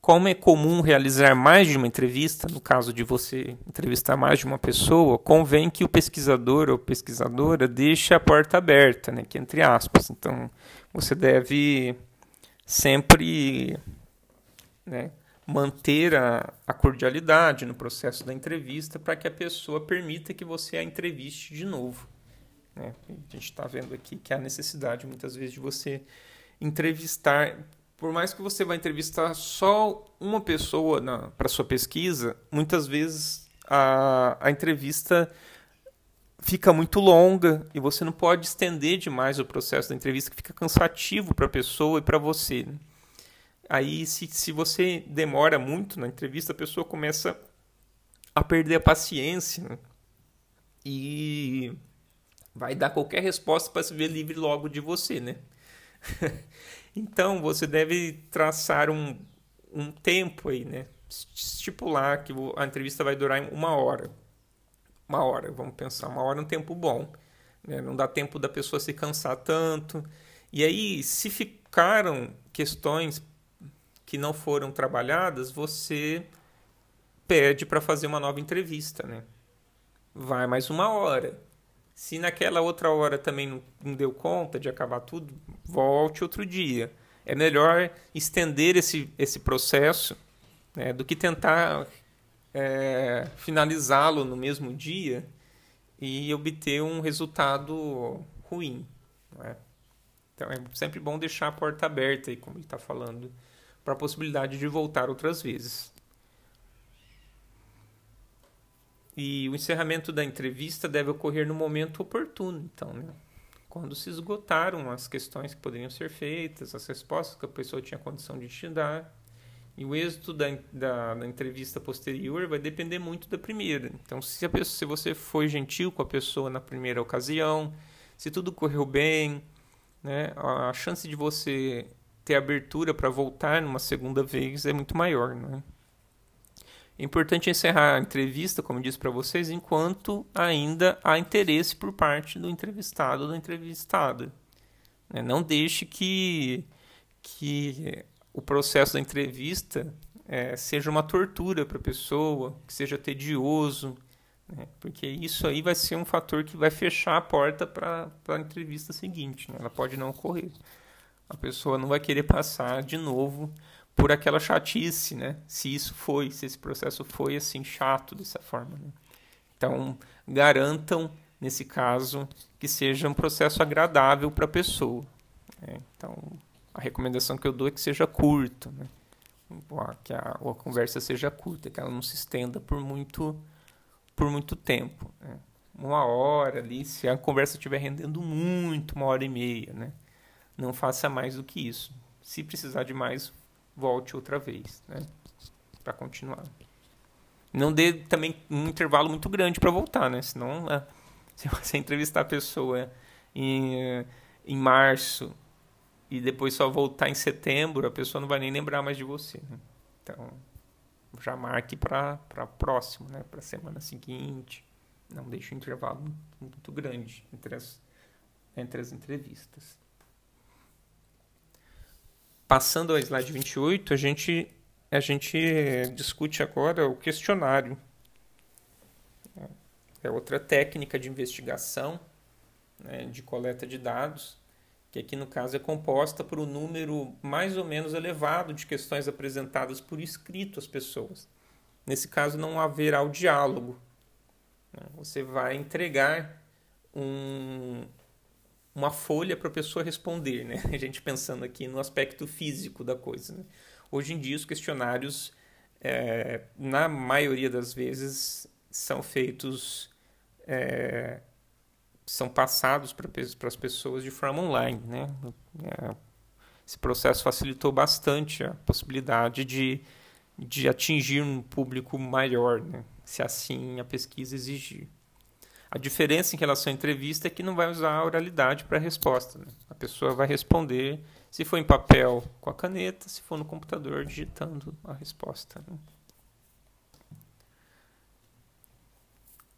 Como é comum realizar mais de uma entrevista, no caso de você entrevistar mais de uma pessoa, convém que o pesquisador ou pesquisadora deixe a porta aberta, né, que entre aspas. Então, você deve sempre né, manter a, a cordialidade no processo da entrevista para que a pessoa permita que você a entreviste de novo. Né? A gente está vendo aqui que há necessidade muitas vezes de você entrevistar, por mais que você vá entrevistar só uma pessoa para sua pesquisa, muitas vezes a, a entrevista fica muito longa e você não pode estender demais o processo da entrevista, que fica cansativo para a pessoa e para você. Né? Aí, se, se você demora muito na entrevista, a pessoa começa a perder a paciência né? e vai dar qualquer resposta para se ver livre logo de você, né? então, você deve traçar um, um tempo aí, né? Estipular que a entrevista vai durar uma hora. Uma hora, vamos pensar, uma hora é um tempo bom. Né? Não dá tempo da pessoa se cansar tanto. E aí, se ficaram questões que não foram trabalhadas, você pede para fazer uma nova entrevista, né? Vai mais uma hora. Se naquela outra hora também não, deu conta de acabar tudo, volte outro dia. É melhor estender esse, esse processo né, do que tentar é, finalizá-lo no mesmo dia e obter um resultado ruim. É? Então é sempre bom deixar a porta aberta, aí, como ele está falando para a possibilidade de voltar outras vezes. E o encerramento da entrevista deve ocorrer no momento oportuno, então, né? quando se esgotaram as questões que poderiam ser feitas, as respostas que a pessoa tinha condição de te dar. E o êxito da, da, da entrevista posterior vai depender muito da primeira. Então, se, pessoa, se você foi gentil com a pessoa na primeira ocasião, se tudo correu bem, né, a chance de você ter abertura para voltar numa segunda vez é muito maior. Né? É importante encerrar a entrevista, como disse para vocês, enquanto ainda há interesse por parte do entrevistado ou da entrevistada. Né? Não deixe que, que o processo da entrevista é, seja uma tortura para a pessoa, que seja tedioso, né? porque isso aí vai ser um fator que vai fechar a porta para a entrevista seguinte. Né? Ela pode não ocorrer a pessoa não vai querer passar de novo por aquela chatice, né? Se isso foi, se esse processo foi assim chato dessa forma. Né? Então, garantam nesse caso que seja um processo agradável para a pessoa. Né? Então, a recomendação que eu dou é que seja curto, né? que a, a, conversa seja curta, que ela não se estenda por muito por muito tempo. Né? Uma hora ali, se a conversa estiver rendendo muito, uma hora e meia, né? Não faça mais do que isso. Se precisar de mais, volte outra vez, né? Para continuar. Não dê também um intervalo muito grande para voltar, né? Senão, é, se você entrevistar a pessoa em, em março e depois só voltar em setembro, a pessoa não vai nem lembrar mais de você. Né? Então, já marque para próximo, né? Para semana seguinte. Não deixe um intervalo muito grande entre as, entre as entrevistas. Passando ao slide 28, a gente, a gente discute agora o questionário. É outra técnica de investigação, né, de coleta de dados, que aqui no caso é composta por um número mais ou menos elevado de questões apresentadas por escrito às pessoas. Nesse caso, não haverá o diálogo. Né. Você vai entregar um, uma folha para a pessoa responder, né? A gente pensando aqui no aspecto físico da coisa. Né? Hoje em dia, os questionários, é, na maioria das vezes, são feitos, é, são passados para as pessoas de forma online, né? É, esse processo facilitou bastante a possibilidade de, de atingir um público maior, né? se assim a pesquisa exigir. A diferença em relação à entrevista é que não vai usar a oralidade para a resposta. Né? A pessoa vai responder, se for em papel, com a caneta, se for no computador, digitando a resposta. Né?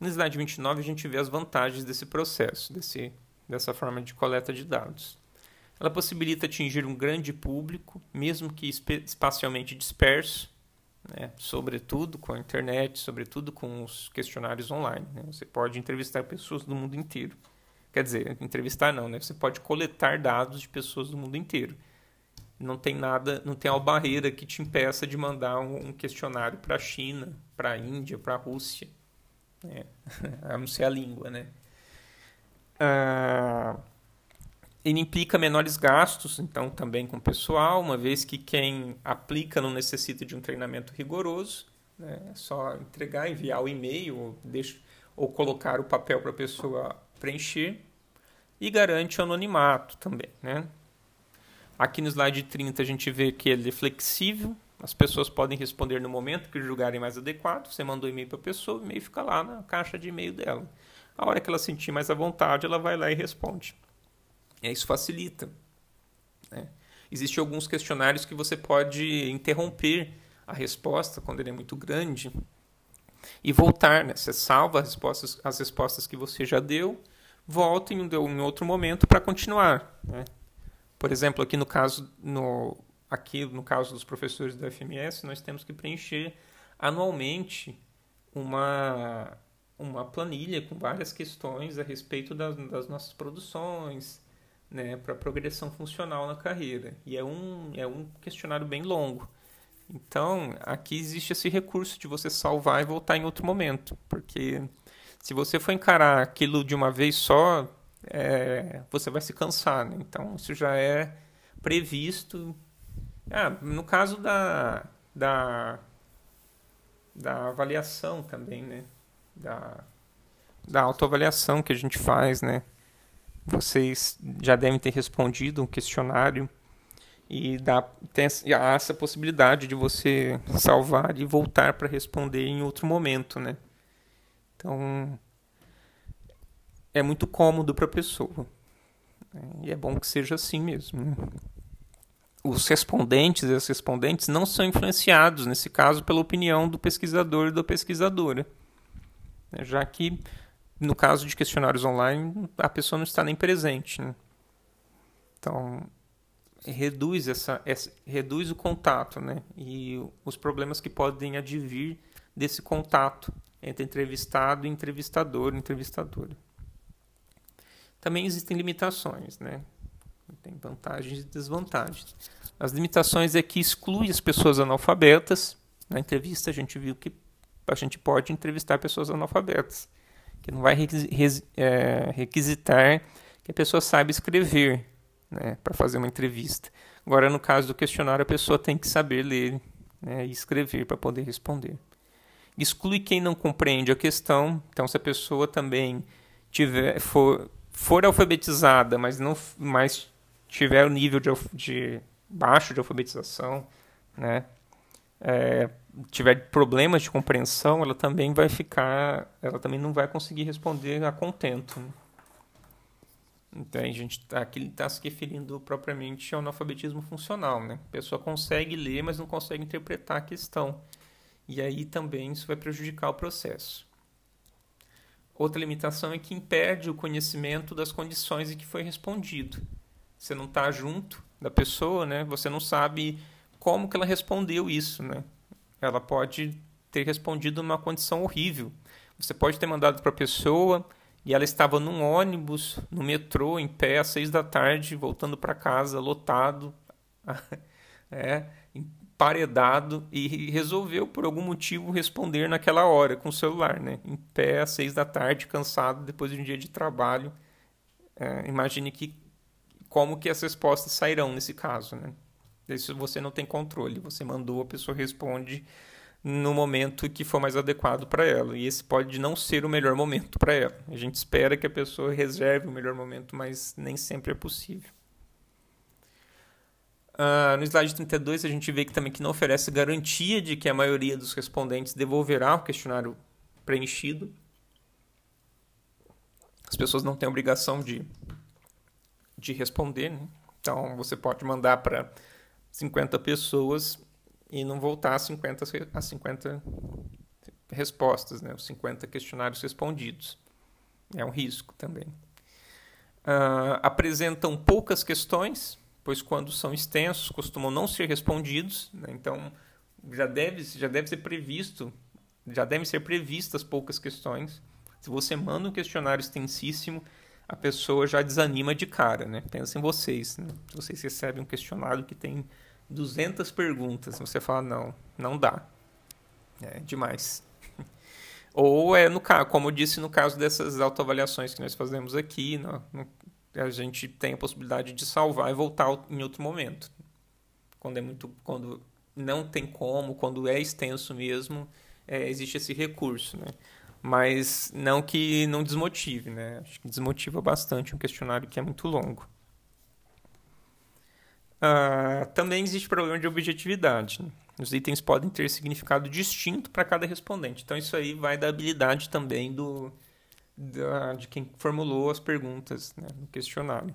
No slide 29, a gente vê as vantagens desse processo, desse, dessa forma de coleta de dados. Ela possibilita atingir um grande público, mesmo que espacialmente disperso, né? sobretudo com a internet, sobretudo com os questionários online. Né? Você pode entrevistar pessoas do mundo inteiro. Quer dizer, entrevistar não, né? Você pode coletar dados de pessoas do mundo inteiro. Não tem nada, não tem uma barreira que te impeça de mandar um, questionário para a China, para a Índia, para a Rússia. Né? a não ser a língua, né? Ah, ele implica menores gastos, então, também com o pessoal, uma vez que quem aplica não necessita de um treinamento rigoroso, né? é só entregar, enviar o e-mail ou, ou colocar o papel para a pessoa preencher e garante o anonimato também. Né? Aqui no slide 30 a gente vê que ele é flexível, as pessoas podem responder no momento que julgarem mais adequado. Você mandou e-mail para a pessoa, o e-mail fica lá na caixa de e-mail dela. A hora que ela sentir mais à vontade, ela vai lá e responde. E isso facilita. Né? Existem alguns questionários que você pode interromper a resposta quando ele é muito grande e voltar. Né? Você salva as respostas, as respostas que você já deu, volta em, em outro momento para continuar. Né? Por exemplo, aqui no caso no, aqui no caso dos professores da FMS, nós temos que preencher anualmente uma, uma planilha com várias questões a respeito das, das nossas produções, né, para progressão funcional na carreira. E é um, é um questionário bem longo. Então, aqui existe esse recurso de você salvar e voltar em outro momento, porque se você for encarar aquilo de uma vez só, é, você vai se cansar. Né? Então, isso já é previsto. Ah, no caso da, da, da avaliação também, né? Da, da autoavaliação que a gente faz, né? Vocês já devem ter respondido um questionário e dá, tem há essa possibilidade de você salvar e voltar para responder em outro momento, né? Então é muito cômodo para a pessoa né? e é bom que seja assim mesmo. Né? Os respondentes e as respondentes não são influenciados nesse caso pela opinião do pesquisador e da pesquisadora, né? já que no caso de questionários online, a pessoa não está nem presente. Né? Então, reduz, essa, essa, reduz o contato né? e os problemas que podem advir desse contato entre entrevistado e entrevistador, entrevistadora. Também existem limitações, né? Tem vantagens e desvantagens. As limitações é que exclui as pessoas analfabetas. Na entrevista a gente viu que a gente pode entrevistar pessoas analfabetas, que não vai é, requisitar que a pessoa saiba escrever né, para fazer uma entrevista. Agora, no caso do questionário, a pessoa tem que saber ler né, e escrever para poder responder. Exclui quem não compreende a questão. Então, se a pessoa também tiver for, for alfabetizada, mas não mas tiver o nível de, de baixo de alfabetização, né, é, tiver problemas de compreensão, ela também vai ficar, ela também não vai conseguir responder a contento. Então, a gente tá, aqui está se referindo propriamente ao analfabetismo funcional, né? A pessoa consegue ler, mas não consegue interpretar a questão. E aí também isso vai prejudicar o processo. Outra limitação é que impede o conhecimento das condições em que foi respondido. Você não está junto da pessoa, né? Você não sabe como que ela respondeu isso, né? Ela pode ter respondido numa condição horrível. Você pode ter mandado para a pessoa e ela estava num ônibus, no metrô, em pé, às seis da tarde, voltando para casa, lotado, é, emparedado, e resolveu, por algum motivo, responder naquela hora com o celular, né? em pé, às seis da tarde, cansado, depois de um dia de trabalho. É, imagine que como que as respostas sairão nesse caso. Né? Isso você não tem controle, você mandou, a pessoa responde no momento que for mais adequado para ela. E esse pode não ser o melhor momento para ela. A gente espera que a pessoa reserve o melhor momento, mas nem sempre é possível. Uh, no slide 32 a gente vê que também que não oferece garantia de que a maioria dos respondentes devolverá o questionário preenchido. As pessoas não têm obrigação de, de responder, né? então você pode mandar para 50 pessoas e não voltar a 50, a 50 respostas, né? os 50 questionários respondidos. É um risco também. Uh, apresentam poucas questões, pois quando são extensos costumam não ser respondidos, né? então já deve, já deve ser previsto, já devem ser previstas poucas questões. Se você manda um questionário extensíssimo, a pessoa já desanima de cara, né? Pensa em vocês, né? Vocês recebem um questionário que tem 200 perguntas. Você fala, não, não dá. É demais. Ou é no caso, como eu disse no caso dessas autoavaliações que nós fazemos aqui, no, no, a gente tem a possibilidade de salvar e voltar em outro momento. Quando é muito, quando não tem como, quando é extenso mesmo, é, existe esse recurso, né? Mas não que não desmotive, né? Acho que desmotiva bastante um questionário que é muito longo. Uh, também existe problema de objetividade. Né? Os itens podem ter significado distinto para cada respondente. Então, isso aí vai da habilidade também do, da, de quem formulou as perguntas né, no questionário.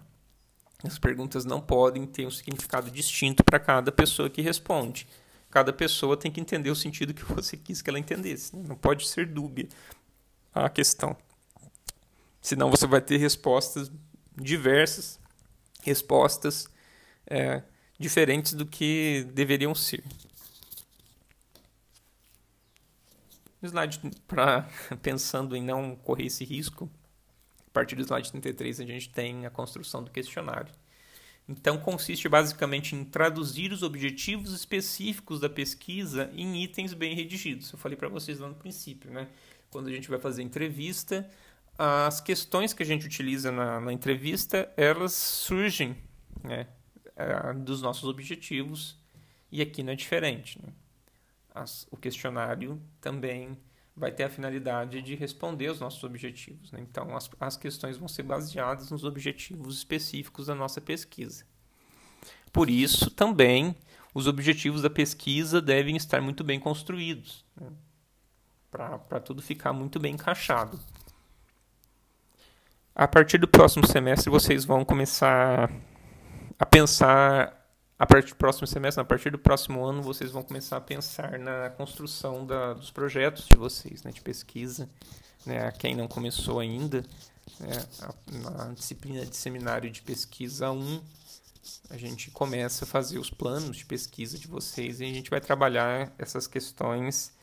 As perguntas não podem ter um significado distinto para cada pessoa que responde. Cada pessoa tem que entender o sentido que você quis que ela entendesse. Né? Não pode ser dúbia a questão. Senão você vai ter respostas diversas, respostas é, diferentes do que deveriam ser. slide para pensando em não correr esse risco, a partir do slide 33 a gente tem a construção do questionário. Então consiste basicamente em traduzir os objetivos específicos da pesquisa em itens bem redigidos. Eu falei para vocês lá no princípio, né? Quando a gente vai fazer entrevista, as questões que a gente utiliza na, na entrevista, elas surgem, né? É, dos nossos objetivos e aqui não é diferente. Né? As, o questionário também vai ter a finalidade de responder aos nossos objetivos. Né? Então, as, as questões vão ser baseadas nos objetivos específicos da nossa pesquisa. Por isso, também, os objetivos da pesquisa devem estar muito bem construídos, né? para tudo ficar muito bem encaixado. A partir do próximo semestre, vocês vão começar a pensar a partir do próximo semestre, a partir do próximo ano, vocês vão começar a pensar na construção da, dos projetos de vocês, né, de pesquisa. Né, quem não começou ainda, né, a, na disciplina de seminário de pesquisa 1, a gente começa a fazer os planos de pesquisa de vocês e a gente vai trabalhar essas questões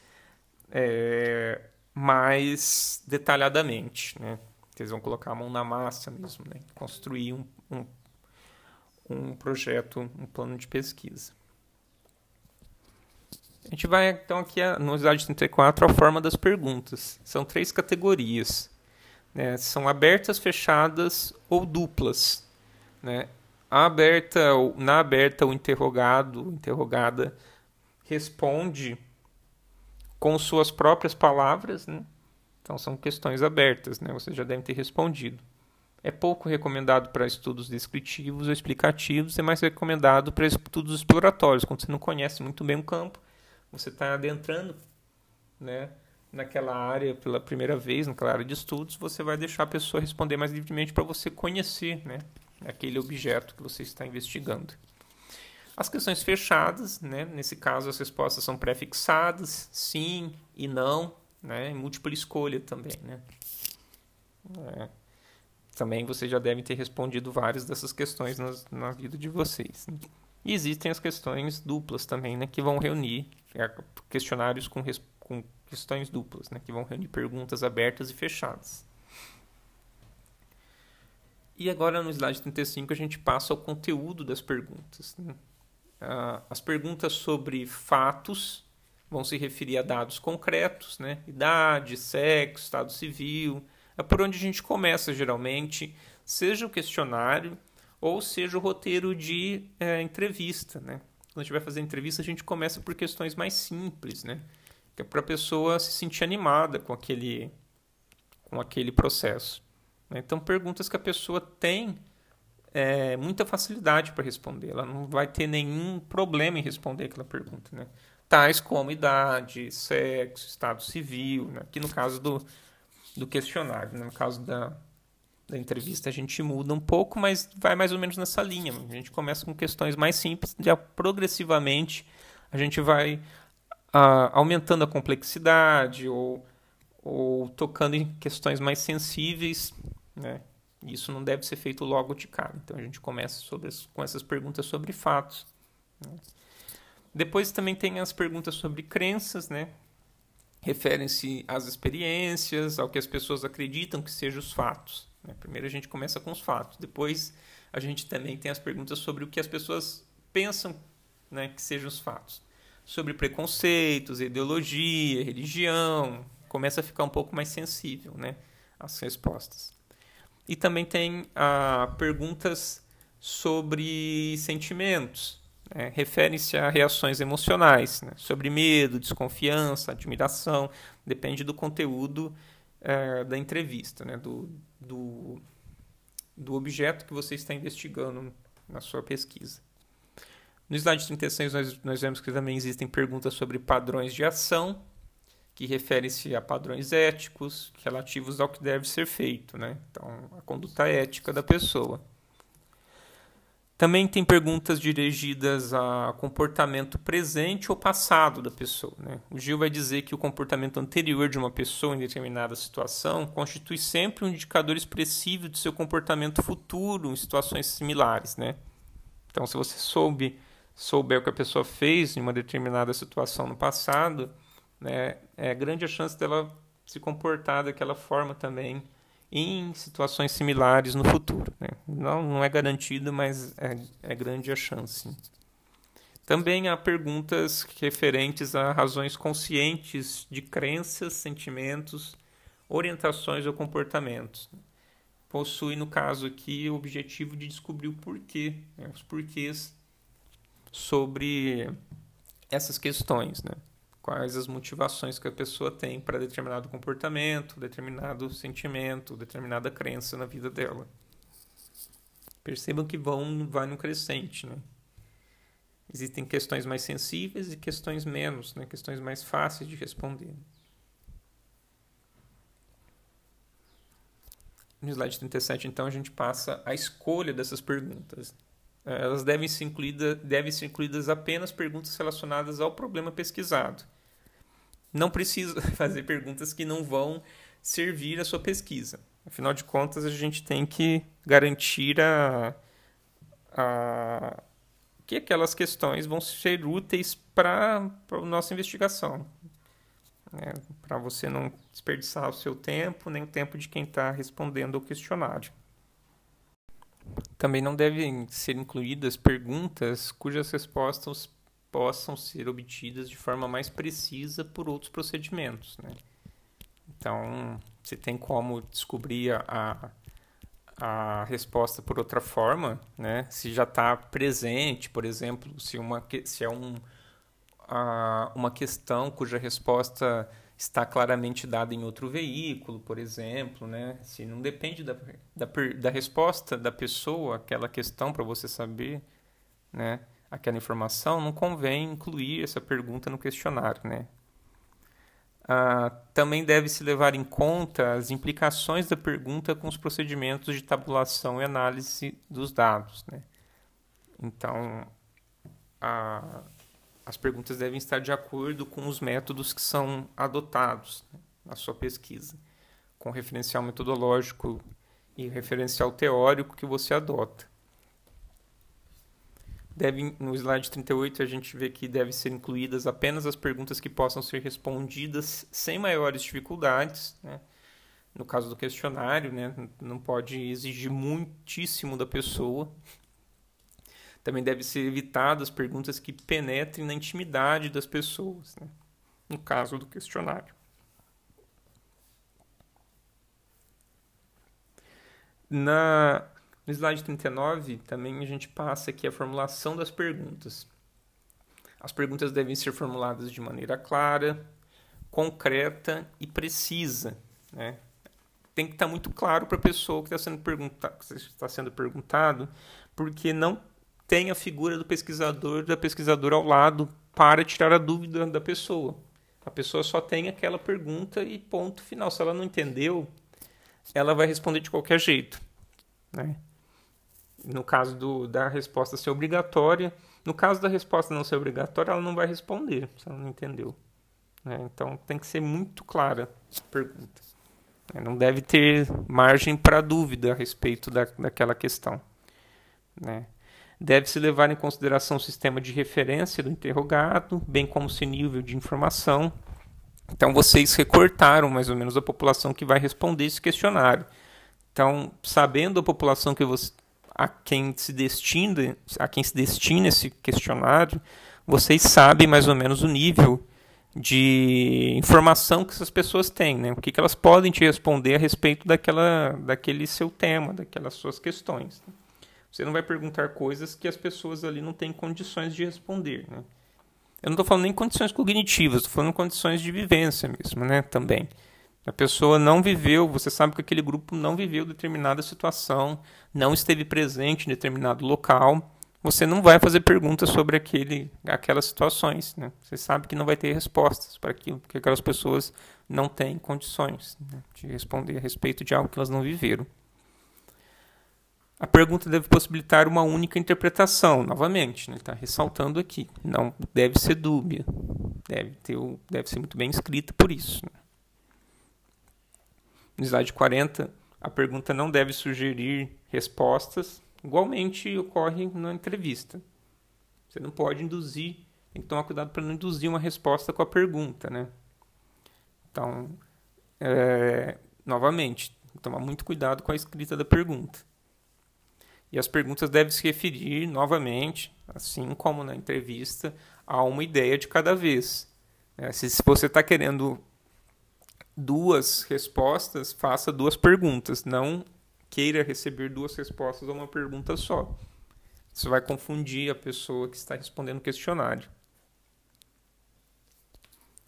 é, mais detalhadamente. Né? Vocês vão colocar a mão na massa mesmo, né? construir um, um um projeto, um plano de pesquisa. A gente vai então aqui no slide 34 a forma das perguntas. São três categorias. Né? São abertas, fechadas ou duplas. Né? A aberta, na aberta, o interrogado, interrogada, responde com suas próprias palavras. Né? Então são questões abertas, né? Você já deve ter respondido. É pouco recomendado para estudos descritivos ou explicativos, é mais recomendado para estudos exploratórios, quando você não conhece muito bem o campo você está adentrando né, naquela área pela primeira vez, naquela área de estudos, você vai deixar a pessoa responder mais livremente para você conhecer né, aquele objeto que você está investigando. As questões fechadas, né, nesse caso as respostas são prefixadas, sim e não, né, múltipla escolha também. Né. É. Também vocês já devem ter respondido várias dessas questões nas, na vida de vocês. E existem as questões duplas também, né, que vão reunir é, questionários com, com questões duplas, né, que vão reunir perguntas abertas e fechadas. E agora no slide 35 a gente passa ao conteúdo das perguntas. Né? Ah, as perguntas sobre fatos vão se referir a dados concretos, né? idade, sexo, estado civil. É por onde a gente começa geralmente, seja o questionário ou seja o roteiro de é, entrevista, né? Quando a gente vai fazer entrevista, a gente começa por questões mais simples, né? Que é para a pessoa se sentir animada com aquele, com aquele processo. Né? Então, perguntas que a pessoa tem é, muita facilidade para responder. Ela não vai ter nenhum problema em responder aquela pergunta, né? Tais como idade, sexo, estado civil, né? Aqui no caso do, do questionário, né? no caso da, da entrevista a gente muda um pouco, mas vai mais ou menos nessa linha. A gente começa com questões mais simples, já progressivamente a gente vai ah, aumentando a complexidade ou, ou tocando em questões mais sensíveis, né? Isso não deve ser feito logo de cara. Então a gente começa as, com essas perguntas sobre fatos. Né? Depois também tem as perguntas sobre crenças, né? Referem-se às experiências, ao que as pessoas acreditam que sejam os fatos. Né? Primeiro a gente começa com os fatos, depois a gente também tem as perguntas sobre o que as pessoas pensam né, que sejam os fatos. Sobre preconceitos, ideologia, religião, começa a ficar um pouco mais sensível né, as respostas. E também tem ah, perguntas sobre sentimentos, né, referem-se a reações emocionais, né, sobre medo, desconfiança, admiração, depende do conteúdo é, da entrevista, né, do, do, do objeto que você está investigando na sua pesquisa. No slide 36, nós, nós vemos que também existem perguntas sobre padrões de ação, que referem-se a padrões éticos relativos ao que deve ser feito, né? Então, a conduta ética da pessoa. Também tem perguntas dirigidas a comportamento presente ou passado da pessoa. Né? O Gil vai dizer que o comportamento anterior de uma pessoa em determinada situação constitui sempre um indicador expressivo de seu comportamento futuro em situações similares. Né? Então, se você soube, souber o que a pessoa fez em uma determinada situação no passado, né, é grande a chance dela se comportar daquela forma também em situações similares no futuro. Né? Não, não é garantido, mas é, é grande a chance. Também há perguntas referentes a razões conscientes de crenças, sentimentos, orientações ou comportamentos. Possui, no caso aqui, o objetivo de descobrir o porquê, né? os porquês sobre essas questões. Né? Quais as motivações que a pessoa tem para determinado comportamento, determinado sentimento, determinada crença na vida dela. Percebam que vão vai no crescente, né? Existem questões mais sensíveis e questões menos, né? Questões mais fáceis de responder. No slide 37, então, a gente passa a escolha dessas perguntas. Elas devem ser, incluídas, devem ser incluídas apenas perguntas relacionadas ao problema pesquisado. Não precisa fazer perguntas que não vão servir à sua pesquisa. Afinal de contas, a gente tem que garantir a, a que aquelas questões vão ser úteis para a nossa investigação. Né? Para você não desperdiçar o seu tempo, nem o tempo de quem está respondendo o questionário. Também não devem ser incluídas perguntas cujas respostas possam ser obtidas de forma mais precisa por outros procedimentos. Né? Então, se tem como descobrir a, a resposta por outra forma, né? se já está presente, por exemplo, se, uma, se é um, a, uma questão cuja resposta está claramente dada em outro veículo, por exemplo, né? Se não depende da, da, da resposta da pessoa, aquela questão para você saber, né? Aquela informação, não convém incluir essa pergunta no questionário, né? Ah, também deve-se levar em conta as implicações da pergunta com os procedimentos de tabulação e análise dos dados, né? Então, a, as perguntas devem estar de acordo com os métodos que são adotados né, na sua pesquisa, com referencial metodológico e referencial teórico que você adota. Deve, no slide 38, a gente vê que devem ser incluídas apenas as perguntas que possam ser respondidas sem maiores dificuldades. Né? No caso do questionário, né? não pode exigir muitíssimo da pessoa. Também deve ser evitadas perguntas que penetrem na intimidade das pessoas, né? no caso do questionário. Na, no slide 39, também a gente passa aqui a formulação das perguntas. As perguntas devem ser formuladas de maneira clara, concreta e precisa. Né? Tem que estar muito claro para a pessoa que está sendo, pergunta está sendo perguntado, porque não tem a figura do pesquisador, da pesquisadora ao lado para tirar a dúvida da pessoa. A pessoa só tem aquela pergunta e ponto final. Se ela não entendeu, ela vai responder de qualquer jeito. Né? No caso do, da resposta ser obrigatória, no caso da resposta não ser obrigatória, ela não vai responder se ela não entendeu. Né? Então tem que ser muito clara a pergunta. Não deve ter margem para dúvida a respeito da, daquela questão. Né? Deve-se levar em consideração o sistema de referência do interrogado, bem como seu nível de informação. Então, vocês recortaram mais ou menos a população que vai responder esse questionário. Então, sabendo a população que você, a quem se destina, a quem se destina esse questionário, vocês sabem mais ou menos o nível de informação que essas pessoas têm, né? O que, que elas podem te responder a respeito daquela, daquele seu tema, daquelas suas questões. Você não vai perguntar coisas que as pessoas ali não têm condições de responder. Né? Eu não estou falando nem condições cognitivas, estou falando condições de vivência mesmo, né? Também. A pessoa não viveu, você sabe que aquele grupo não viveu determinada situação, não esteve presente em determinado local. Você não vai fazer perguntas sobre aquele, aquelas situações. Né? Você sabe que não vai ter respostas para aquilo, porque aquelas pessoas não têm condições né, de responder a respeito de algo que elas não viveram. A pergunta deve possibilitar uma única interpretação, novamente, né? está ressaltando aqui. Não deve ser dúbia, deve, ter, deve ser muito bem escrita por isso. Né? No slide 40, a pergunta não deve sugerir respostas, igualmente ocorre na entrevista. Você não pode induzir, tem que tomar cuidado para não induzir uma resposta com a pergunta. Né? Então, é, novamente, tomar muito cuidado com a escrita da pergunta. E as perguntas devem se referir, novamente, assim como na entrevista, a uma ideia de cada vez. É, se, você está querendo duas respostas, faça duas perguntas. Não queira receber duas respostas a uma pergunta só. Isso vai confundir a pessoa que está respondendo o questionário.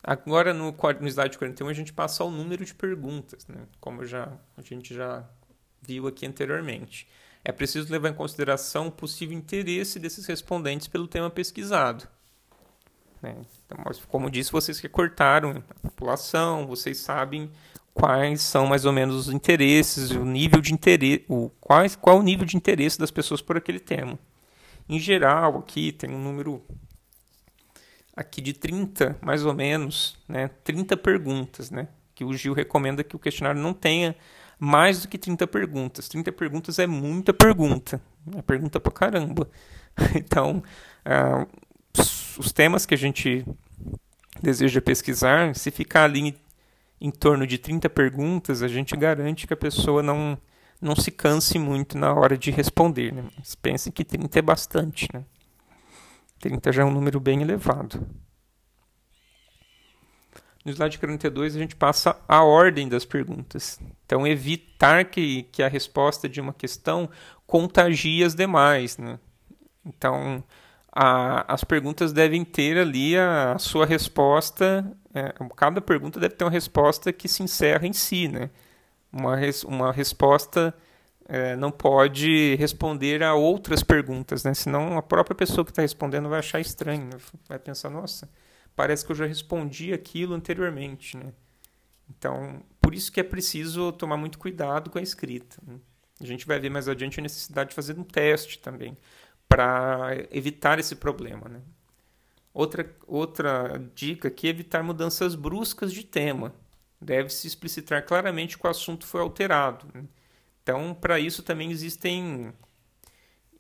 Agora, no, no slide 41, a gente passa ao número de perguntas, né? como já, a gente já viu aqui anteriormente é preciso levar em consideração o possível interesse desses respondentes pelo tema pesquisado. Né? Então, como disse, vocês recortaram a população, vocês sabem quais são mais ou menos os interesses, o nível de interesse, o, quais, qual o nível de interesse das pessoas por aquele tema. Em geral, aqui tem um número aqui de 30, mais ou menos, né? 30 perguntas, né? Que o Gil recomenda que o questionário não tenha mais do que 30 perguntas. 30 perguntas é muita pergunta. É pergunta pra caramba. Então, uh, os temas que a gente deseja pesquisar, se ficar ali em, em torno de 30 perguntas, a gente garante que a pessoa não, não se canse muito na hora de responder. Né? Mas pense que 30 é bastante. Né? 30 já é um número bem elevado. No slide 42, a gente passa a ordem das perguntas. Então, evitar que, que a resposta de uma questão contagie as demais. Né? Então, a, as perguntas devem ter ali a, a sua resposta. É, cada pergunta deve ter uma resposta que se encerra em si. Né? Uma, res, uma resposta é, não pode responder a outras perguntas, né? senão a própria pessoa que está respondendo vai achar estranho. Né? Vai pensar, nossa parece que eu já respondi aquilo anteriormente, né? Então, por isso que é preciso tomar muito cuidado com a escrita. Né? A gente vai ver mais adiante a necessidade de fazer um teste também para evitar esse problema, né? Outra, outra dica aqui é evitar mudanças bruscas de tema. Deve-se explicitar claramente que o assunto foi alterado. Né? Então, para isso também existem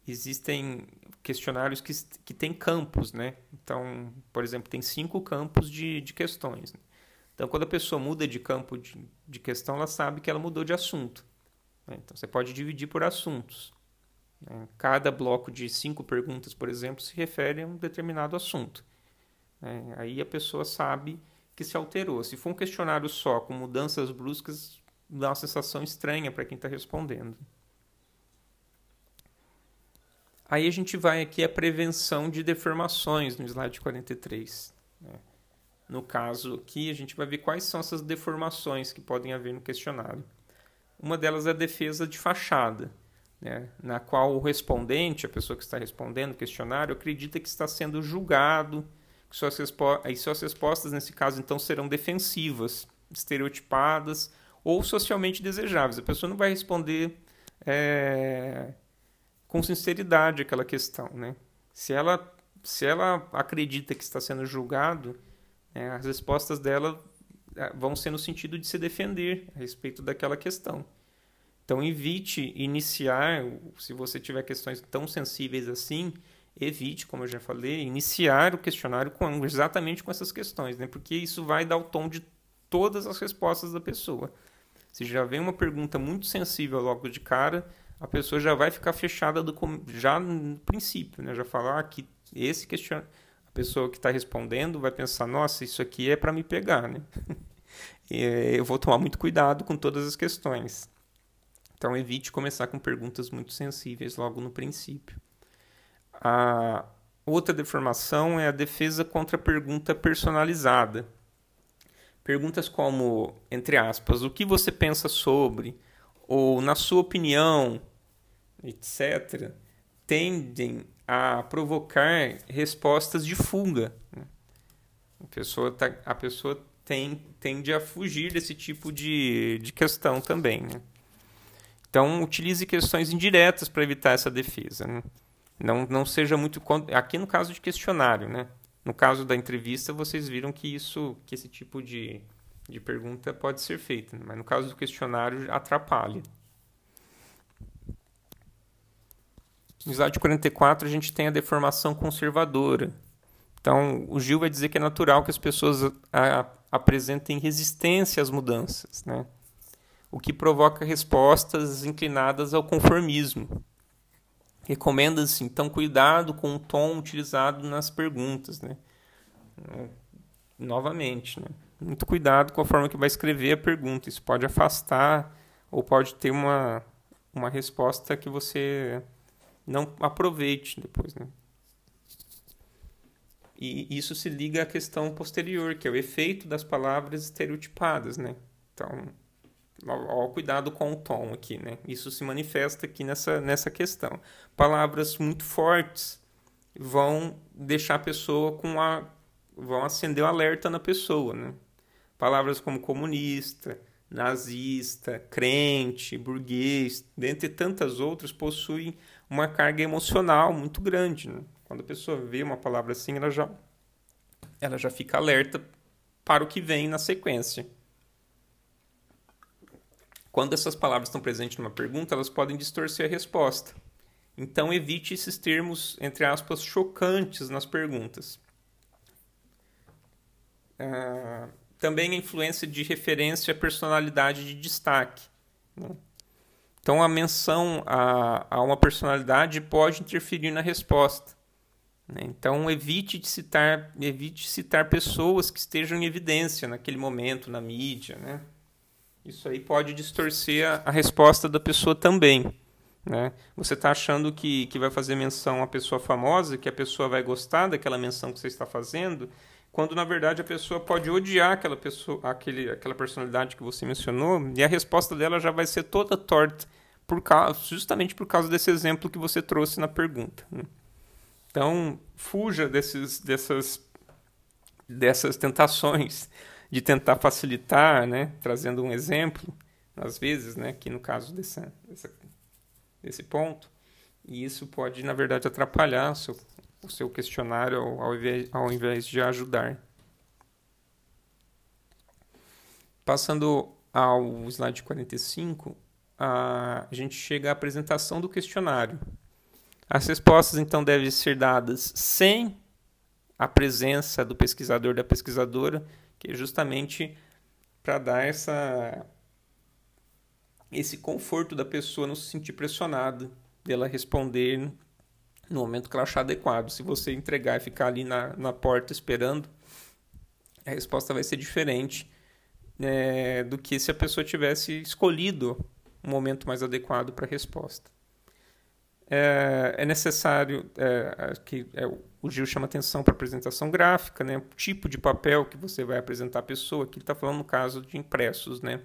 existem questionários que, que têm campos, né? Então, por exemplo, tem cinco campos de, de questões. Né? Então, quando a pessoa muda de campo de, de questão, ela sabe que ela mudou de assunto. Né? Então, você pode dividir por assuntos. Né? Cada bloco de cinco perguntas, por exemplo, se refere a um determinado assunto. Né? Aí a pessoa sabe que se alterou. Se for um questionário só, com mudanças bruscas, dá uma sensação estranha para quem está respondendo. Aí a gente vai aqui a prevenção de deformações no slide 43. Né? No caso aqui, a gente vai ver quais são essas deformações que podem haver no questionário. Uma delas é a defesa de fachada, né? na qual o respondente, a pessoa que está respondendo o questionário, acredita que está sendo julgado, que suas, e suas respostas, nesse caso, então, serão defensivas, estereotipadas ou socialmente desejáveis. A pessoa não vai responder é, com sinceridade aquela questão, né? Se ela, se ela acredita que está sendo julgado, né, as respostas dela eh, vão ser no sentido de se defender a respeito daquela questão. Então, evite iniciar, se você tiver questões tão sensíveis assim, evite, como eu já falei, iniciar o questionário com, exatamente com essas questões, né? porque isso vai dar o tom de todas as respostas da pessoa. Se já vem uma pergunta muito sensível logo de cara, a pessoa já vai ficar fechada do, já no princípio, né? Já falar ah, que esse questionamento, a pessoa que está respondendo vai pensar, nossa, isso aqui é para me pegar, né? eu vou tomar muito cuidado com todas as questões. Então evite começar com perguntas muito sensíveis logo no princípio. A outra deformação é a defesa contra a pergunta personalizada. Perguntas como, entre aspas, o que você pensa sobre? Ou, na sua opinião, etc., tendem a provocar respostas de fuga. Né? A pessoa, tá, a pessoa tem, tende a fugir desse tipo de, de questão também. Né? Então, utilize questões indiretas para evitar essa defesa. Né? Não, não seja muito. Aqui no caso de questionário, né? No caso da entrevista, vocês viram que isso, que esse tipo de, de pergunta pode ser feita, mas no caso do questionário atrapalha. No slide 44 a gente tem a deformação conservadora. Então, o Gil vai dizer que é natural que as pessoas a, a, apresentem resistência às mudanças, né? o que provoca respostas inclinadas ao conformismo. Recomenda-se, então, cuidado com o tom utilizado nas perguntas. Né? Novamente, né? muito cuidado com a forma que vai escrever a pergunta. Isso pode afastar ou pode ter uma, uma resposta que você não aproveite depois, né? E isso se liga à questão posterior, que é o efeito das palavras estereotipadas, né? Então, ó, cuidado com o tom aqui, né? Isso se manifesta aqui nessa, nessa questão. Palavras muito fortes vão deixar a pessoa com a... vão acender o alerta na pessoa, né? Palavras como comunista, nazista, crente, burguês, dentre tantas outras, possuem uma carga emocional muito grande. Né? Quando a pessoa vê uma palavra assim, ela já, ela já fica alerta para o que vem na sequência. Quando essas palavras estão presentes numa pergunta, elas podem distorcer a resposta. Então, evite esses termos, entre aspas, chocantes nas perguntas. Ah, também a influência de referência à personalidade de destaque. Né? Então, a menção a, a uma personalidade pode interferir na resposta. Né? Então, evite de citar, evite citar pessoas que estejam em evidência naquele momento na mídia. Né? Isso aí pode distorcer a, a resposta da pessoa também. Né? Você está achando que, que vai fazer menção a pessoa famosa, que a pessoa vai gostar daquela menção que você está fazendo, quando na verdade a pessoa pode odiar aquela pessoa, aquele, aquela personalidade que você mencionou, e a resposta dela já vai ser toda torta, por causa, justamente por causa desse exemplo que você trouxe na pergunta. Né? Então, fuja desses, dessas, dessas tentações de tentar facilitar, né? trazendo um exemplo, às vezes, né? aqui no caso dessa desse ponto. E isso pode, na verdade, atrapalhar o seu, o seu questionário ao invés, ao invés de ajudar. Passando ao slide 45, a, gente chega à apresentação do questionário. As respostas, então, devem ser dadas sem a presença do pesquisador da pesquisadora, que é justamente para dar essa esse conforto da pessoa não se sentir pressionada dela responder no momento que ela achar adequado. Se você entregar e ficar ali na, na porta esperando, a resposta vai ser diferente é, do que se a pessoa tivesse escolhido um momento mais adequado para a resposta. É, é necessário é, que é, o Gil chama atenção para a apresentação gráfica, né? o tipo de papel que você vai apresentar à pessoa. Aqui ele está falando no caso de impressos, né?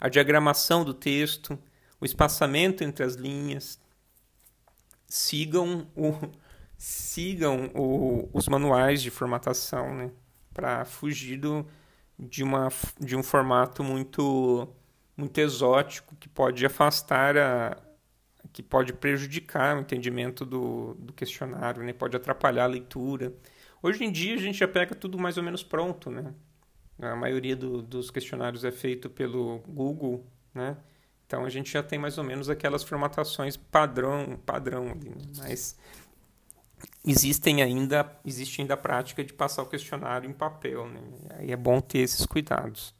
a diagramação do texto, o espaçamento entre as linhas. Sigam, o, sigam o, os manuais de formatação, né? Para fugir do, de, uma, de um formato muito, muito exótico que pode afastar a, que pode prejudicar o entendimento do, do questionário, né? pode atrapalhar a leitura. Hoje em dia a gente já pega tudo mais ou menos pronto, né? A maioria do, dos questionários é feito pelo Google, né? Então a gente já tem mais ou menos aquelas formatações padrão, padrão ali, né? mas existem ainda existe ainda a prática de passar o questionário em papel, né? Aí é bom ter esses cuidados.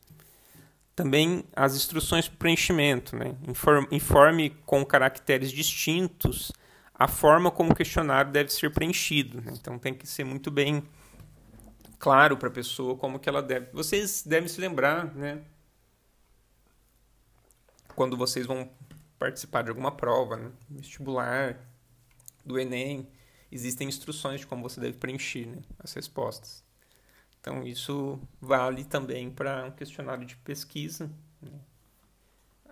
Também as instruções para preenchimento, né? Informe, com caracteres distintos a forma como o questionário deve ser preenchido. Né? Então tem que ser muito bem claro para a pessoa como que ela deve. Vocês devem se lembrar, né? Quando vocês vão participar de alguma prova, né? vestibular, do Enem, existem instruções de como você deve preencher né? as respostas. Então isso vale também para um questionário de pesquisa. Né?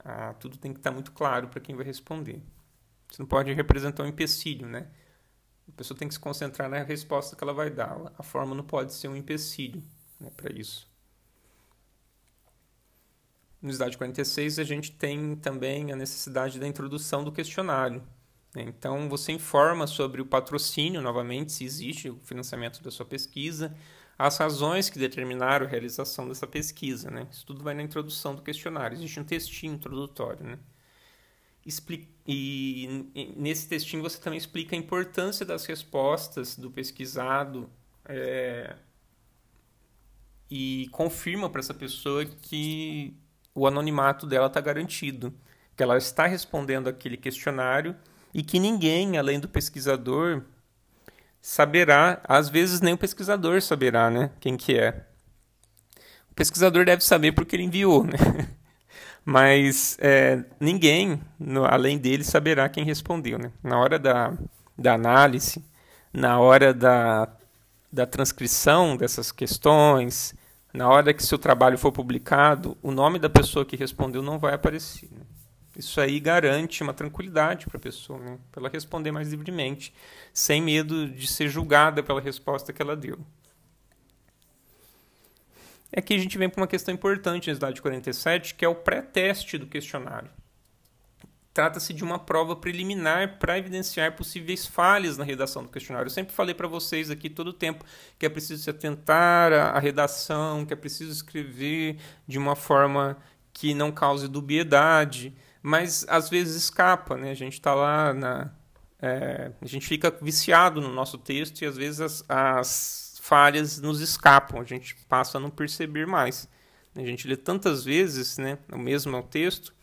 Ah, tudo tem que estar muito claro para quem vai responder. Você não pode representar um empecilho, né? A pessoa tem que se concentrar na resposta que ela vai dar. A forma não pode ser um empecilho né, para isso. No slide 46, a gente tem também a necessidade da introdução do questionário. Né? Então, você informa sobre o patrocínio, novamente, se existe o financiamento da sua pesquisa, as razões que determinaram a realização dessa pesquisa. Né? Isso tudo vai na introdução do questionário. Existe um textinho introdutório. Né? E, nesse textinho você também explica a importância das respostas do pesquisado é, e confirma para essa pessoa que o anonimato dela está garantido, que ela está respondendo aquele questionário e que ninguém, além do pesquisador, saberá, às vezes nem o pesquisador saberá, né, quem que é. O pesquisador deve saber porque ele enviou, né? mas é, ninguém, no, além dele, saberá quem respondeu. Né? Na hora da, da análise, na hora da, da transcrição dessas questões, na hora que seu trabalho for publicado, o nome da pessoa que respondeu não vai aparecer. Né? Isso aí garante uma tranquilidade para a pessoa, né? para ela responder mais livremente, sem medo de ser julgada pela resposta que ela deu. É que a gente vem para uma questão importante na slide 47, que é o pré-teste do questionário. Trata-se de uma prova preliminar para evidenciar possíveis falhas na redação do questionário. Eu sempre falei para vocês aqui todo o tempo que é preciso se atentar à redação, que é preciso escrever de uma forma que não cause dubiedade, mas às vezes escapa, né? A gente está lá na, é, a gente fica viciado no nosso texto e às vezes as, as falhas nos escapam, a gente passa a não perceber mais. A gente lê tantas vezes né, o mesmo texto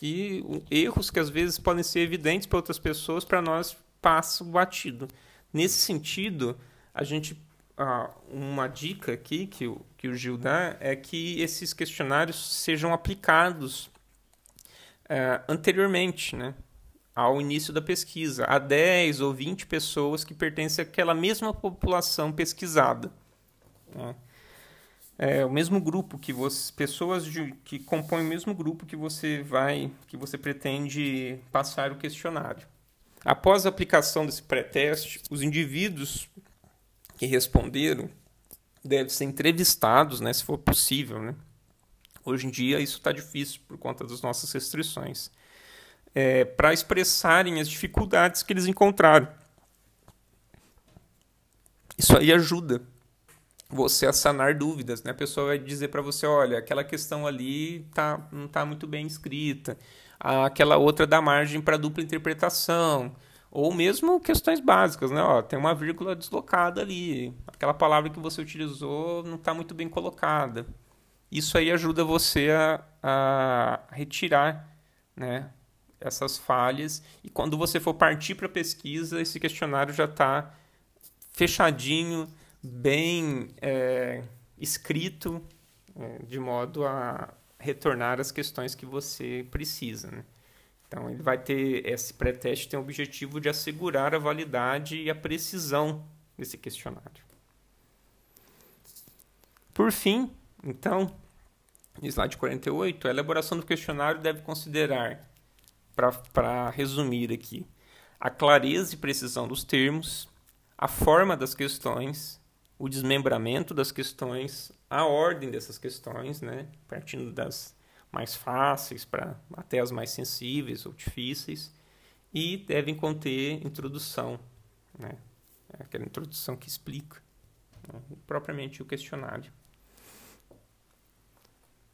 que erros que às vezes podem ser evidentes para outras pessoas, para nós passa batido. Nesse sentido, a gente ah, uma dica aqui que o, que o Gil dá é que esses questionários sejam aplicados eh, anteriormente, né? ao início da pesquisa, a 10 ou 20 pessoas que pertencem àquela mesma população pesquisada. Né? É o mesmo grupo que você, pessoas de, que compõem o mesmo grupo que você vai, que você pretende passar o questionário. Após a aplicação desse pré-teste, os indivíduos que responderam devem ser entrevistados, né, se for possível. Né? Hoje em dia isso está difícil por conta das nossas restrições é, para expressarem as dificuldades que eles encontraram. Isso aí ajuda você a sanar dúvidas, né? A pessoa vai dizer para você, olha, aquela questão ali tá, não está muito bem escrita, aquela outra dá margem para dupla interpretação, ou mesmo questões básicas, né? Ó, tem uma vírgula deslocada ali, aquela palavra que você utilizou não está muito bem colocada. Isso aí ajuda você a, a retirar, né? essas falhas e quando você for partir para a pesquisa, esse questionário já está fechadinho, bem é, escrito, é, de modo a retornar as questões que você precisa. Né? Então, ele vai ter esse pré-teste tem o objetivo de assegurar a validade e a precisão desse questionário. Por fim, então, slide 48, a elaboração do questionário deve considerar para resumir aqui, a clareza e precisão dos termos, a forma das questões, o desmembramento das questões, a ordem dessas questões, né, partindo das mais fáceis para até as mais sensíveis ou difíceis, e devem conter introdução, né, aquela introdução que explica né, propriamente o questionário.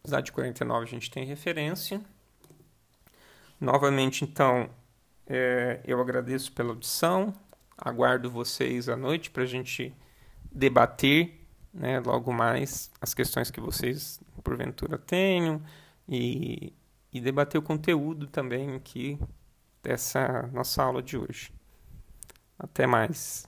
Slide 49 a gente tem referência. Novamente, então, é, eu agradeço pela audição, aguardo vocês à noite para a gente debater né, logo mais as questões que vocês, porventura, tenham e, e debater o conteúdo também aqui dessa nossa aula de hoje. Até mais.